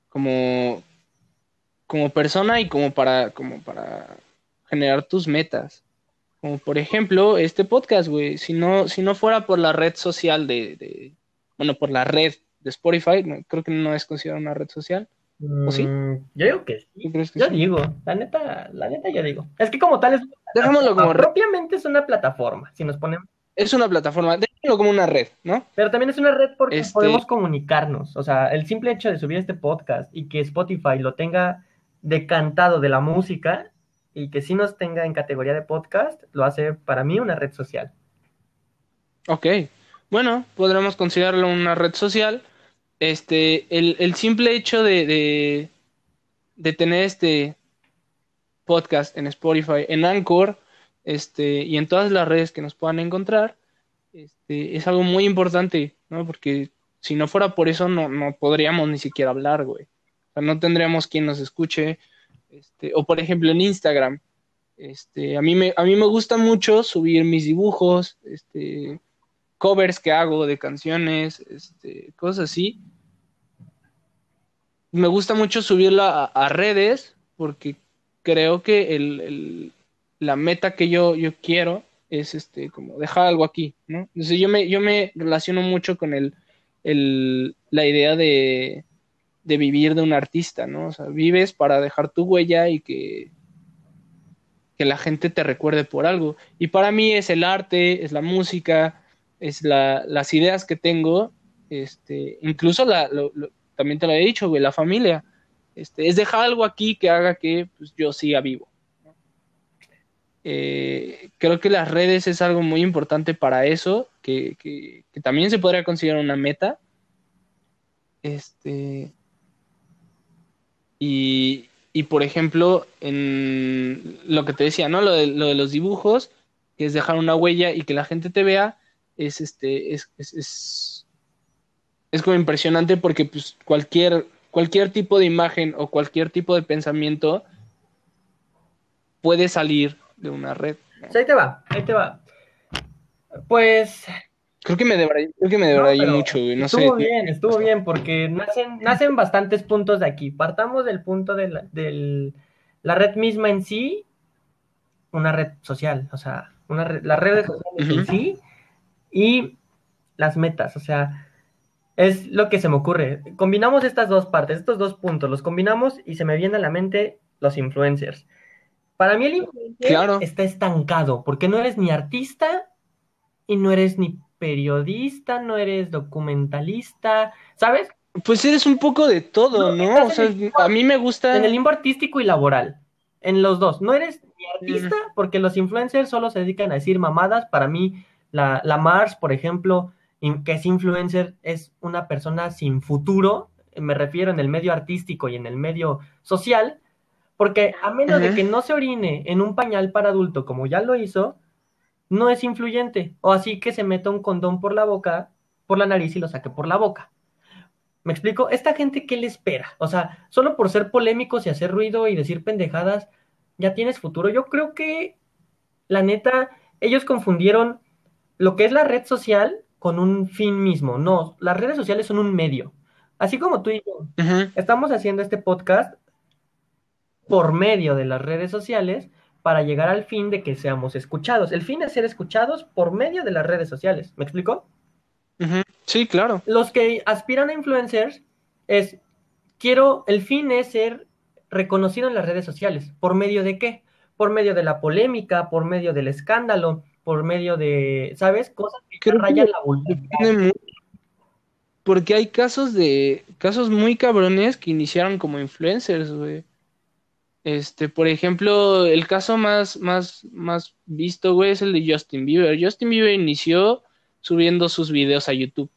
como, como persona y como para, como para generar tus metas. Como por ejemplo, este podcast, güey. Si no, si no fuera por la red social de, de- bueno, por la red de Spotify, creo que no es considerada una red social. ¿O sí? Mm, yo digo que sí. ¿Tú crees que Yo sí? digo, la neta, la neta yo digo. Es que como tal es Dejémoslo como red. propiamente es una plataforma, si nos ponemos, Es una plataforma, déjalo como una red, ¿no? pero también es una red porque Este- podemos comunicarnos. O sea, el simple hecho de subir este podcast y que Spotify lo tenga decantado de la música y que sí nos tenga en categoría de podcast, lo hace para mí una red social. Ok. Bueno, podremos considerarlo una red social. Este, el, el simple hecho de, de, tener este podcast en Spotify, en Anchor, este, y en todas las redes que nos puedan encontrar, este, es algo muy importante, ¿no? Porque si no fuera por eso, no, no podríamos ni siquiera hablar, güey. O sea, no tendríamos quien nos escuche. Este, o por ejemplo en Instagram. Este, a mí me, a mí me gusta mucho subir mis dibujos, este, covers que hago de canciones, este, cosas así. Me gusta mucho subirla a, redes porque creo que el, el- la meta que yo, yo quiero es este, como dejar algo aquí, ¿no? Entonces yo me, yo me relaciono mucho con el, el, la idea de, de vivir de un artista, ¿no? O sea, vives para dejar tu huella y que, que la gente te recuerde por algo. Y para mí es el arte, es la música, es la, las ideas que tengo, este, incluso la, lo- también te lo he dicho, güey, la familia. Este, es dejar algo aquí que haga que pues, yo siga vivo. Eh, creo que las redes es algo muy importante para eso, que, que- también se podría considerar una meta. Este, y, y, por ejemplo, en lo que te decía, ¿no? Lo de, lo de los dibujos, que es dejar una huella y que la gente te vea, es este, es, es, es, es como impresionante porque pues cualquier, cualquier tipo de imagen o cualquier tipo de pensamiento puede salir de una red. ¿no? Pues ahí te va, ahí te va. Pues Creo que me debrayé, creo que me No, mucho, güey, no estuvo sé. bien, estuvo bien, porque nacen, nacen bastantes puntos de aquí. Partamos del punto de la, del- la red misma en sí, una red social, o sea, una red- las redes sociales en sí y las metas, o sea, es lo que se me ocurre. Combinamos estas dos partes, estos dos puntos, los combinamos y se me viene a la mente los influencers. Para mí el influencer Claro. está estancado, porque no eres ni artista y no eres ni periodista, no eres documentalista, ¿sabes? Pues eres un poco de todo, No, ¿no? O sea, a mí me gusta. En el limbo artístico y laboral, en los dos. No eres ni pista, porque los influencers solo se dedican a decir mamadas. Para mí, la, la Mars, por ejemplo, que es influencer, es una persona sin futuro, me refiero en el medio artístico y en el medio social, porque a menos de que no se orine en un pañal para adulto como ya lo hizo, no es influyente. O así que se meta un condón por la boca, por la nariz y lo saque por la boca. ¿Me explico? Esta gente, ¿qué le espera? O sea, solo por ser polémicos y hacer ruido y decir pendejadas, ya tienes futuro. Yo creo que, la neta, ellos confundieron lo que es la red social con un fin mismo. No, las redes sociales son un medio. Así como tú y yo estamos haciendo este podcast por medio de las redes sociales para llegar al fin de que seamos escuchados. El fin es ser escuchados por medio de las redes sociales. ¿Me explico? Sí, claro. Los que aspiran a influencers es, quiero, el fin es ser reconocido en las redes sociales. ¿Por medio de qué? Por medio de la polémica, por medio del escándalo, por medio de, ¿sabes? Cosas que rayan la vulgaridad. Porque hay casos de, casos muy cabrones que iniciaron como influencers, güey. Este, por ejemplo, el caso más, más, más visto, güey, es el de Justin Bieber. Justin Bieber inició subiendo sus videos a YouTube.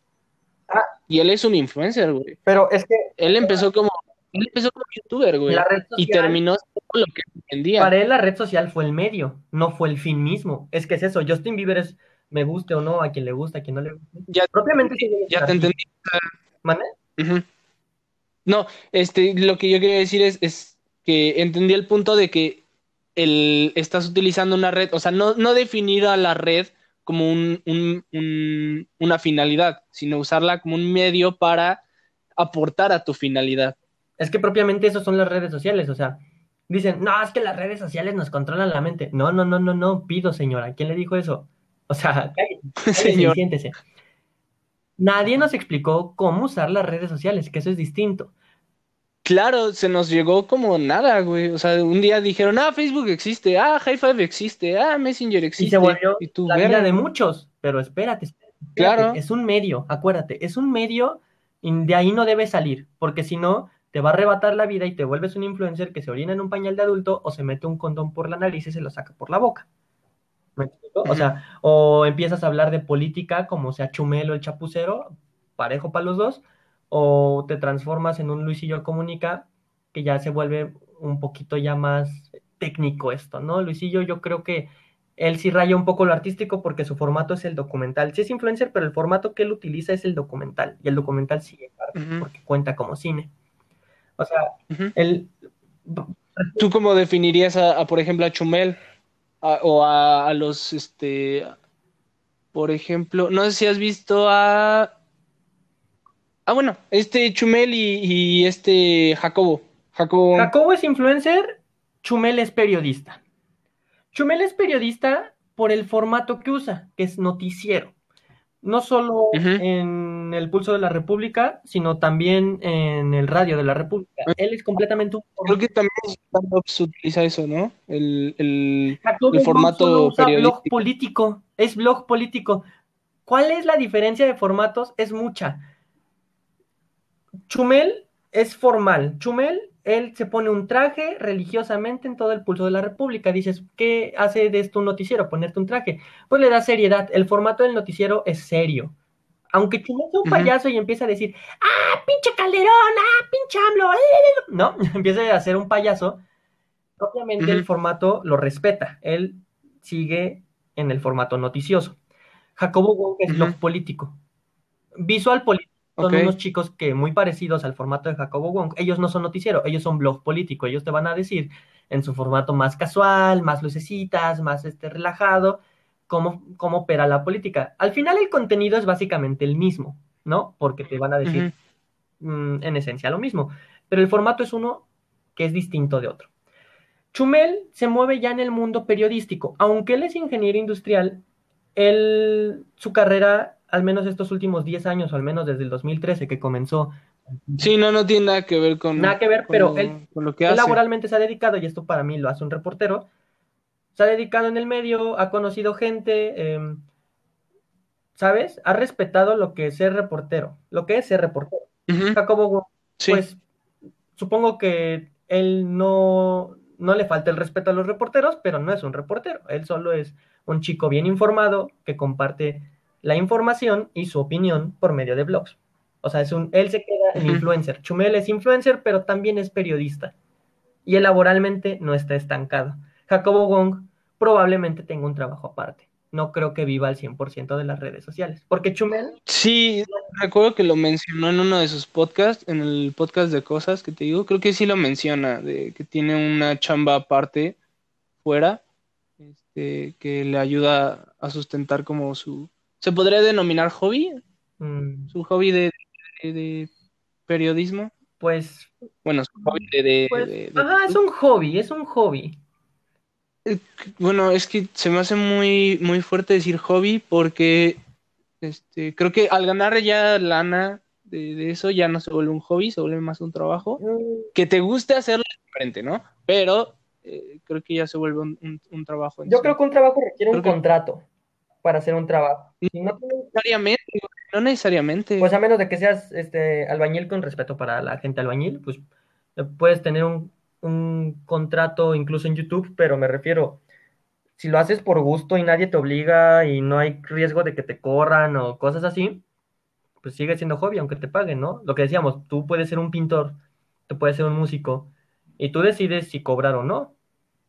Ah. Y él es un influencer, güey. Pero es que. Él empezó como. Él empezó como youtuber, güey. y terminó lo que entendía. Para él la red social fue el medio, no fue el fin mismo. Es que es eso. Justin Bieber es me guste o no, a quien le gusta, a quien no le gusta. Ya, Propiamente Ya te entendí. ¿Mande? No, este, lo que yo quería decir es, es que entendí el punto de que el, estás utilizando una red, o sea, no, no definir a la red como un, un, una finalidad, sino usarla como un medio para aportar a tu finalidad. Es que propiamente eso son las redes sociales, o sea, dicen, no, es que las redes sociales nos controlan la mente. No, no, no, no, no, pido señora, ¿quién le dijo eso? O sea, [laughs] Señor. siéntese. Nadie nos explicó cómo usar las redes sociales, que eso es distinto. Claro, se nos llegó como nada, güey. O sea, un día dijeron, ah, Facebook existe, ah, High Five existe, ah, Messenger existe. Y se volvió la vida de muchos. Pero espérate, espérate, Claro. Es un medio, acuérdate, es un medio y de ahí no debe salir, porque si no, te va a arrebatar la vida y te vuelves un influencer que se orina en un pañal de adulto o se mete un condón por la nariz y se lo saca por la boca. ¿Me explico? O sea, o empiezas a hablar de política como sea Chumelo el chapucero, parejo para los dos, o te transformas en un Luisillo Comunica, que ya se vuelve un poquito ya más técnico esto, ¿no? Luisillo yo creo que él sí raya un poco lo artístico porque su formato es el documental. Sí es influencer, pero el formato que él utiliza es el documental. Y el documental sigue porque cuenta como cine. O sea, él... ¿Tú cómo definirías a, por ejemplo, a Chumel? o a, a, los, este... Por ejemplo, no sé si has visto a Ah, bueno, este Chumel y, este Jacobo. Jacobo. Jacobo es influencer, Chumel es periodista. Chumel es periodista por el formato que usa, que es noticiero. No solo en el Pulso de la República, sino también en el Radio de la República. Él es completamente un... Creo que también se utiliza eso, ¿no? El, el, el formato blog político, es blog político. ¿Cuál es la diferencia de formatos? Es mucha Chumel es formal. Chumel, él se pone un traje religiosamente en todo el pulso de la República. Dices, ¿qué hace de esto un noticiero? Ponerte un traje. Pues le da seriedad. El formato del noticiero es serio. Aunque Chumel un payaso y empieza a decir, ¡ah, pinche Calderón! ¡ah, pinche AMLO! No, [laughs] empieza a hacer un payaso. Obviamente el formato lo respeta. Él sigue en el formato noticioso. Jacobo Wong es blog político. Visual político son unos chicos que muy parecidos al formato de Jacobo Wong. Ellos no son noticiero, ellos son blog político. Ellos te van a decir en su formato más casual, más lucecitas, más este, relajado, cómo, cómo opera la política. Al final el contenido es básicamente el mismo, ¿no? Porque te van a decir mm, en esencia lo mismo. Pero el formato es uno que es distinto de otro. Chumel se mueve ya en el mundo periodístico. Aunque él es ingeniero industrial, él, su carrera al menos estos últimos 10 años, o al menos desde el 2013 que comenzó. Sí, no, no tiene nada que ver con. Nada que ver, pero él, lo que laboralmente se ha dedicado, y esto para mí lo hace un reportero, se ha dedicado en el medio, ha conocido gente, em, ¿sabes? Ha respetado lo que es ser reportero, lo que es ser reportero. Jacobo, pues supongo que él no, no le falta el respeto a los reporteros, pero no es un reportero. Él solo es un chico bien informado que comparte la información y su opinión por medio de blogs. O sea, es un, él se queda en influencer. Chumel es influencer, pero también es periodista. Y él laboralmente no está estancado. Jacobo Wong probablemente tenga un trabajo aparte. No creo que viva al 100% de las redes sociales. Porque Chumel... Sí, recuerdo que lo mencionó en uno de sus podcasts, en el podcast de cosas que te digo. Creo que sí lo menciona, de que tiene una chamba aparte fuera, este, que le ayuda a sustentar como su... ¿Se podría denominar hobby? Mm. Su hobby de de periodismo? Pues. Bueno, hobby de, pues, ajá, es un hobby, es un hobby. Eh, bueno, es que se me hace muy, muy fuerte decir hobby porque este, creo que al ganar ya lana de, eso ya no se vuelve un hobby, se vuelve más un trabajo. Mm. Que te guste hacerlo diferente, ¿no? Pero eh, creo que ya se vuelve un, trabajo. Yo creo que un trabajo requiere un contrato para hacer un trabajo. No, necesariamente, no necesariamente. Pues a menos de que seas este albañil con respeto para la gente albañil, pues eh, puedes tener un, contrato incluso en YouTube, pero me refiero, si lo haces por gusto y nadie te obliga y no hay riesgo de que te corran o cosas así, pues sigue siendo hobby, aunque te paguen, ¿no? Lo que decíamos, tú puedes ser un pintor, tú puedes ser un músico, y tú decides si cobrar o no.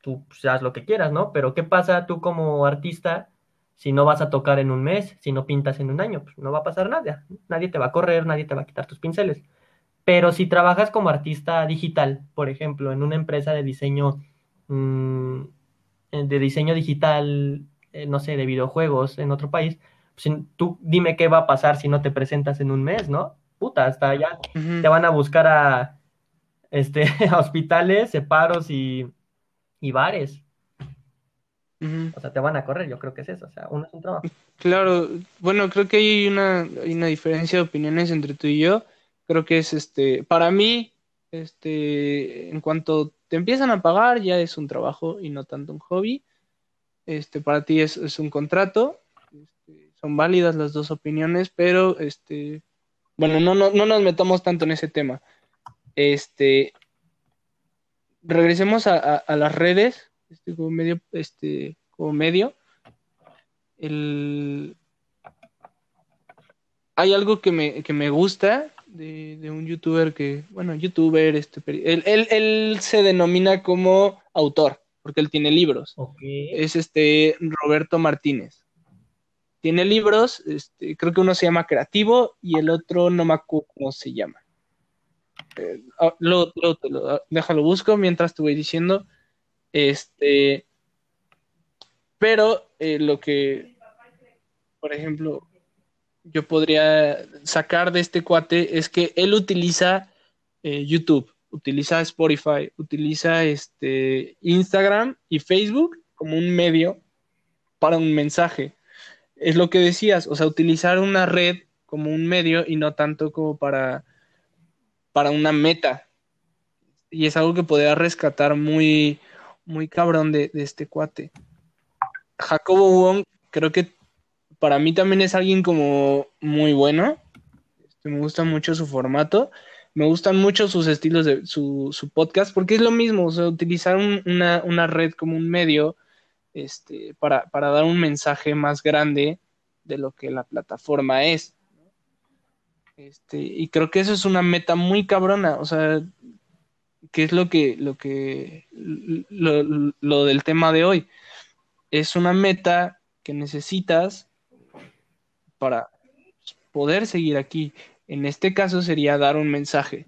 Tú pues, haz lo que quieras, ¿no? Pero ¿qué pasa tú como artista? Si no vas a tocar en un mes, si no pintas en un año, pues no va a pasar nada. Nadie te va a correr, nadie te va a quitar tus pinceles. Pero si trabajas como artista digital, por ejemplo, en una empresa de diseño, mm, de diseño digital, eh, no sé, de videojuegos en otro país, pues tú dime qué va a pasar si no te presentas en un mes, ¿no? Puta, hasta allá te van a buscar a, este, [laughs] hospitales, separos y, y bares. O sea, te van a correr, yo creo que es eso, o sea, uno es un trabajo. Claro, bueno, creo que hay una, hay una diferencia de opiniones entre tú y yo. Creo que es este, para mí, este, en cuanto te empiezan a pagar, ya es un trabajo y no tanto un hobby. Este, para ti es, un contrato. Este, son válidas las dos opiniones, pero este, bueno, no, no, no nos metamos tanto en ese tema. Este, regresemos a, a las redes este, como medio, este, como medio. El... Hay algo que me, que me gusta de, un youtuber que, bueno, youtuber, este, él, se denomina como autor, porque él tiene libros. Es este Roberto Martínez. Tiene libros, este, creo que uno se llama Creativo y el otro no me acuerdo cómo se llama. Eh, ah, lo, déjalo busco mientras te voy diciendo. Este, pero eh, lo que, por ejemplo, yo podría sacar de este cuate es que él utiliza eh, YouTube, utiliza Spotify, utiliza este Instagram y Facebook como un medio para un mensaje. Es lo que decías, o sea, utilizar una red como un medio y no tanto como para, para una meta. Y es algo que podría rescatar muy, muy cabrón de, este cuate. Jacobo Wong, creo que para mí también es alguien como muy bueno. Este, me gusta mucho su formato. Me gustan mucho sus estilos de su, podcast, porque es lo mismo, o sea, utilizar una, red como un medio este, para, para dar un mensaje más grande de lo que la plataforma es. Este, y creo que eso es una meta muy cabrona. O sea, ¿Qué es lo que, lo que, lo, del tema de hoy? Es una meta que necesitas para poder seguir aquí. En este caso sería dar un mensaje.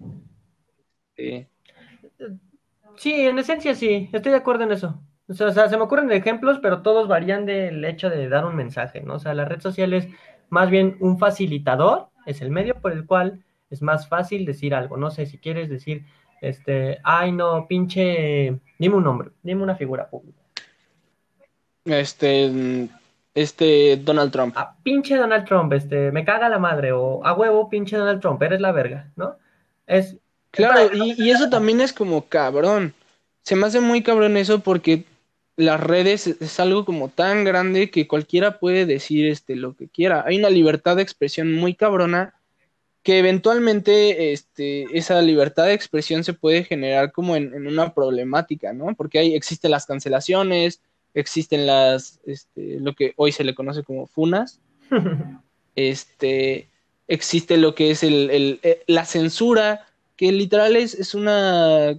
Sí, en esencia sí, estoy de acuerdo en eso. O sea, se me ocurren ejemplos, pero todos varían del hecho de dar un mensaje, ¿no? O sea, la red social es más bien un facilitador, es el medio por el cual es más fácil decir algo. No sé si quieres decir, este, ay no, pinche, dime un nombre, dime una figura pública. Este, este, Donald Trump. Ah, pinche Donald Trump, este, me caga la madre, o a huevo, pinche Donald Trump, eres la verga, ¿no? Es. Claro, y, eso también es como cabrón. Se me hace muy cabrón eso porque las redes es algo como tan grande que cualquiera puede decir este lo que quiera. Hay una libertad de expresión muy cabrona que eventualmente este, esa libertad de expresión se puede generar como en, en una problemática, ¿no? Porque ahí existen las cancelaciones, existen las, este, lo que hoy se le conoce como funas, [laughs] este, existe lo que es el, el, eh, la censura, que literal es, es una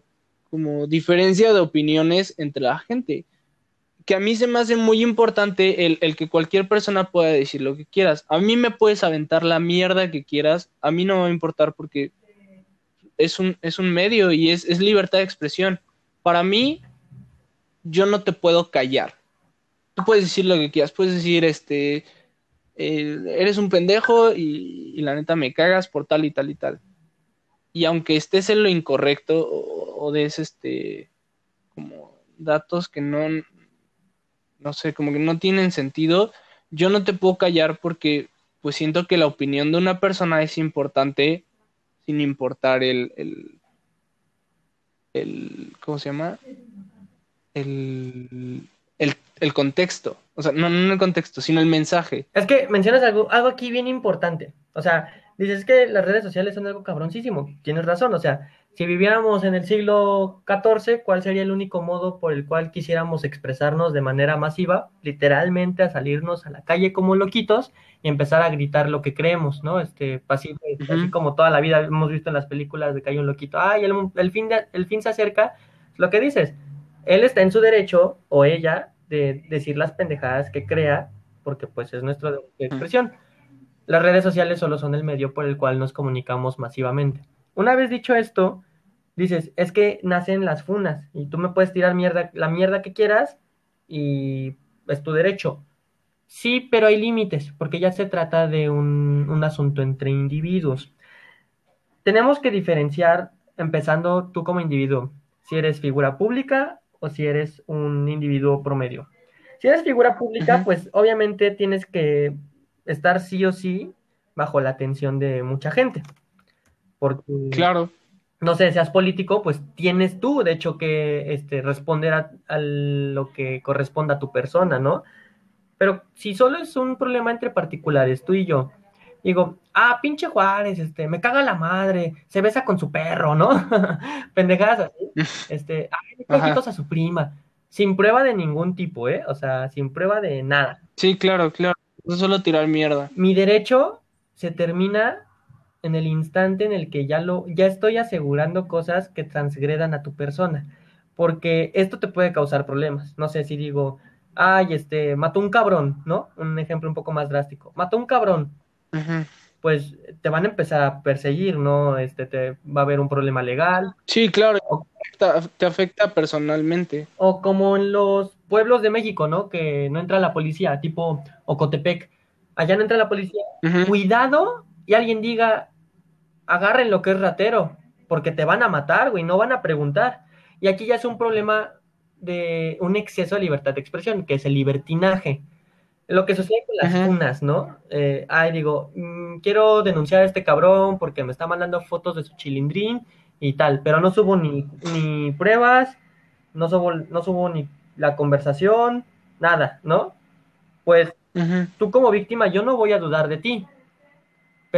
como diferencia de opiniones entre la gente que a mí se me hace muy importante el, el, que cualquier persona pueda decir lo que quieras. A mí me puedes aventar la mierda que quieras, a mí no me va a importar porque es un, es un medio y es, es libertad de expresión. Para mí, yo no te puedo callar. Tú puedes decir lo que quieras, puedes decir, este, eh, eres un pendejo y, y, la neta me cagas por tal y tal y tal. Y aunque estés en lo incorrecto o, o des este, como datos que no, no sé, como que no tienen sentido, yo no te puedo callar porque pues siento que la opinión de una persona es importante sin importar el, el, el ¿cómo se llama? El, el, el contexto. O sea, no, no el contexto, sino el mensaje. Es que mencionas algo, algo aquí bien importante. O sea, dices que las redes sociales son algo cabroncísimo. Tienes razón, o sea, si viviéramos en el siglo XIV, ¿cuál sería el único modo por el cual quisiéramos expresarnos de manera masiva? Literalmente a salirnos a la calle como loquitos y empezar a gritar lo que creemos, ¿no? Este, así, uh -huh. así como toda la vida hemos visto en las películas de que hay un loquito, ay, el, el, fin, de, el fin se acerca, lo que dices, él está en su derecho, o ella, de decir las pendejadas que crea, porque pues es nuestra expresión. Las redes sociales solo son el medio por el cual nos comunicamos masivamente. Una vez dicho esto, dices, es que nacen las funas y tú me puedes tirar mierda, la mierda que quieras y es tu derecho. Sí, pero hay límites, porque ya se trata de un, un, asunto entre individuos. Tenemos que diferenciar, empezando tú como individuo, si eres figura pública o si eres un individuo promedio. Si eres figura pública, uh -huh. pues obviamente tienes que estar sí o sí bajo la atención de mucha gente. Porque, claro no sé, seas político, pues tienes tú, de hecho, que este, responder a, a, lo que corresponda a tu persona, ¿no? Pero si solo es un problema entre particulares, tú y yo, digo, ah, pinche Juárez, este, me caga la madre, se besa con su perro, ¿no? [laughs] Pendejadas así, [laughs] este, ay, a su prima, sin prueba de ningún tipo, ¿eh? O sea, sin prueba de nada. Sí, claro, claro, no solo tirar mierda. Mi derecho se termina en el instante en el que ya lo ya estoy asegurando cosas que transgredan a tu persona, porque esto te puede causar problemas. No sé si digo, ay, este, mató un cabrón, ¿no? Un ejemplo un poco más drástico. Mató un cabrón. Uh -huh. Pues te van a empezar a perseguir, ¿no? Este, te va a haber un problema legal. Sí, claro, o, te, afecta, te afecta personalmente. O como en los pueblos de México, ¿no? Que no entra la policía, tipo Ocotepec. Allá no entra la policía. Uh -huh. Cuidado y alguien diga, agarren lo que es ratero, porque te van a matar, güey, no van a preguntar. Y aquí ya es un problema de un exceso de libertad de expresión, que es el libertinaje. Lo que sucede con las funas, ¿no? Eh, ay, digo, mmm, quiero denunciar a este cabrón porque me está mandando fotos de su chilindrín y tal, pero no subo ni, ni pruebas, no subo, no subo ni la conversación, nada, ¿no? Pues tú como víctima, yo no voy a dudar de ti,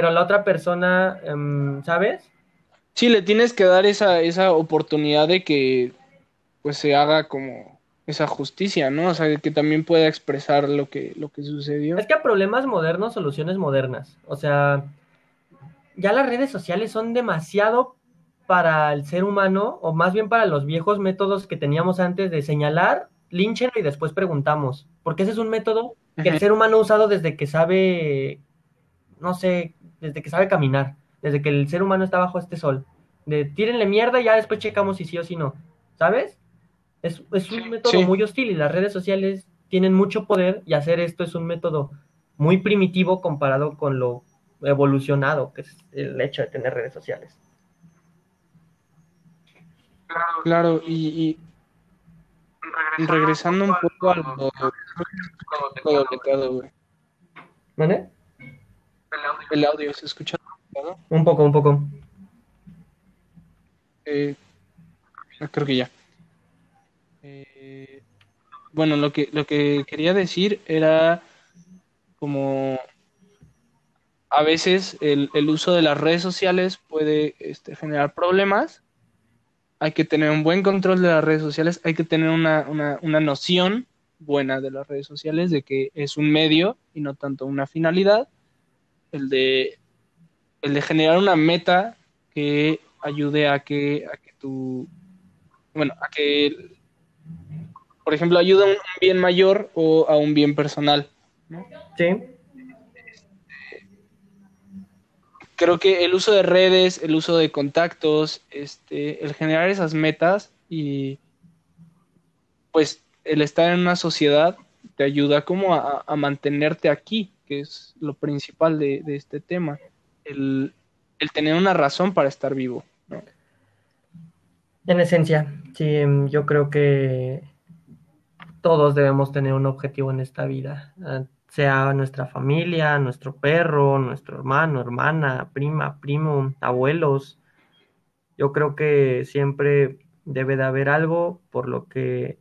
pero la otra persona, um, ¿sabes? Sí, le tienes que dar esa, esa oportunidad de que pues se haga como esa justicia, ¿no? O sea, que también pueda expresar lo que, lo que sucedió. Es que a problemas modernos, soluciones modernas. O sea, ya las redes sociales son demasiado para el ser humano, o más bien para los viejos métodos que teníamos antes de señalar, línchenlo y después preguntamos. Porque ese es un método que el ser humano ha usado desde que sabe, no sé, desde que sabe caminar, desde que el ser humano está bajo este sol. De tírenle mierda y ya después checamos si sí o si no. ¿Sabes? Es, es un método sí. muy hostil y las redes sociales tienen mucho poder y hacer esto es un método muy primitivo comparado con lo evolucionado que es el hecho de tener redes sociales. Claro, y, y regresando un poco a lo ¿Vale? El audio se escucha. ¿no? Un poco, un poco. Eh, creo que ya. Eh, bueno, lo que, lo que quería decir era como a veces el, uso de las redes sociales puede este, generar problemas. Hay que tener un buen control de las redes sociales, hay que tener una, una noción buena de las redes sociales, de que es un medio y no tanto una finalidad. El de, el de generar una meta que ayude a que, a que tu, bueno, a que, por ejemplo, ayude a un bien mayor o a un bien personal. Sí. Creo que el uso de redes, el uso de contactos, este, el generar esas metas y pues el estar en una sociedad te ayuda como a, mantenerte aquí, que es lo principal de, este tema, el, tener una razón para estar vivo. En esencia, sí, yo creo que todos debemos tener un objetivo en esta vida, ah, sea nuestra familia, nuestro perro, nuestro hermano, hermana, prima, primo, abuelos. Yo creo que siempre debe de haber algo por lo que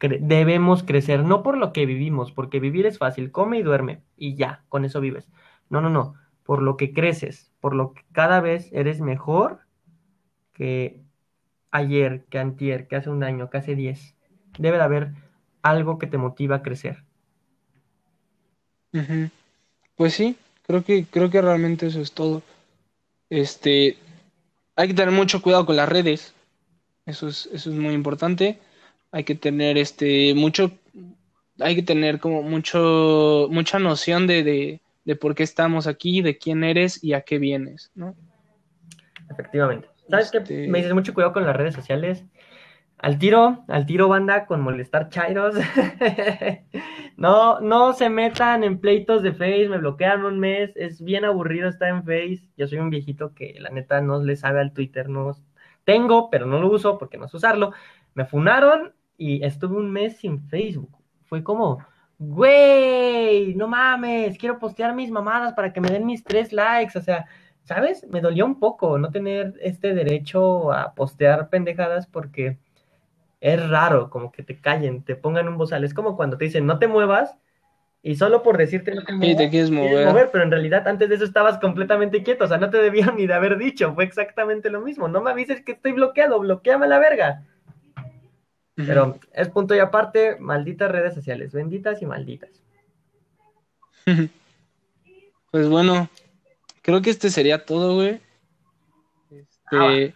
debemos crecer, no por lo que vivimos, porque vivir es fácil, come y duerme y ya, con eso vives. No, no, no, por lo que creces, por lo que cada vez eres mejor que ayer, que antier, que hace un año, que hace diez. Debe de haber algo que te motiva a crecer. Pues sí, creo que, creo que realmente eso es todo. Este, hay que tener mucho cuidado con las redes. Eso es, eso es muy importante hay que tener este mucho, hay que tener como mucho, mucha noción de, de, por qué estamos aquí, de quién eres y a qué vienes, ¿no? Efectivamente. ¿Sabes qué? Este Me dices mucho cuidado con las redes sociales. Al tiro, al tiro banda con molestar chairos. [laughs] no, no se metan en pleitos de Face, me bloquean un mes, es bien aburrido estar en Face. Yo soy un viejito que la neta no le sabe al Twitter, no tengo, pero no lo uso porque no sé usarlo. Me funaron y estuve un mes sin Facebook. Fue como, güey, no mames, quiero postear mis mamadas para que me den mis tres likes. O sea, ¿sabes? Me dolió un poco no tener este derecho a postear pendejadas porque es raro, como que te callen, te pongan un bozal. Es como cuando te dicen, no te muevas. Y solo por decirte no te muevas, te quieres mover. Pero en realidad antes de eso estabas completamente quieto. O sea, no te debían ni de haber dicho. Fue exactamente lo mismo. No me avises que estoy bloqueado. Bloqueame la verga. Pero es punto y aparte, malditas redes sociales, benditas y malditas. [laughs] Pues bueno, creo que este sería todo, güey. Este,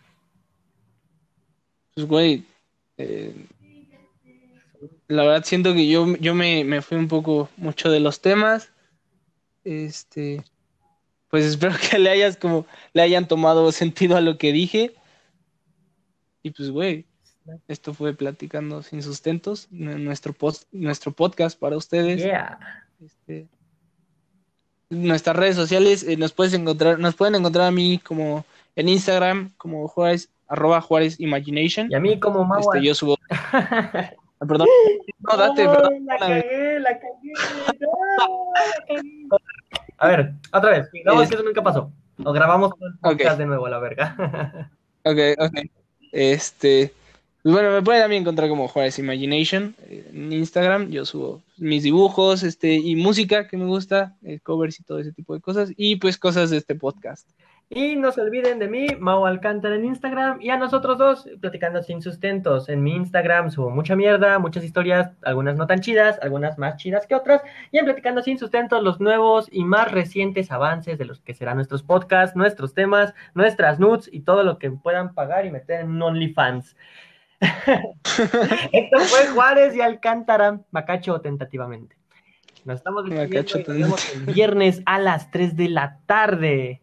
pues, güey, eh, la verdad siento que yo, yo me, me, fui un poco mucho de los temas. Este, pues espero [laughs] que le hayas como, le hayan tomado sentido a lo que dije. Y pues, güey, esto fue Platicando sin sustentos, nuestro, post, nuestro podcast para ustedes. Este, nuestras redes sociales eh, nos puedes encontrar, nos pueden encontrar a mí como en Instagram como Juárez, arroba Juárez Imagination. Y a mí como Mau. Este, yo subo. [laughs] Perdón. No, date, perdón. La cagué, la cagué, [laughs] A ver, otra vez. No, es que eso nunca pasó. Lo grabamos el podcast de nuevo, a la verga. [laughs] ok, ok. Este. Pues bueno, me pueden también encontrar como Juárez Imagination eh, en Instagram. Yo subo mis dibujos este, y música que me gusta, eh, covers y todo ese tipo de cosas, y pues cosas de este podcast. Y no se olviden de mí, Mau Alcántara en Instagram, y a nosotros dos, platicando sin sustentos. En mi Instagram subo mucha mierda, muchas historias, algunas no tan chidas, algunas más chidas que otras, y en Platicando sin sustentos los nuevos y más recientes avances de los que serán nuestros podcasts, nuestros temas, nuestras nudes y todo lo que puedan pagar y meter en OnlyFans. [laughs] Esto fue Juárez y Alcántara, Macacho tentativamente. Nos estamos viendo el viernes a las 3 de la tarde.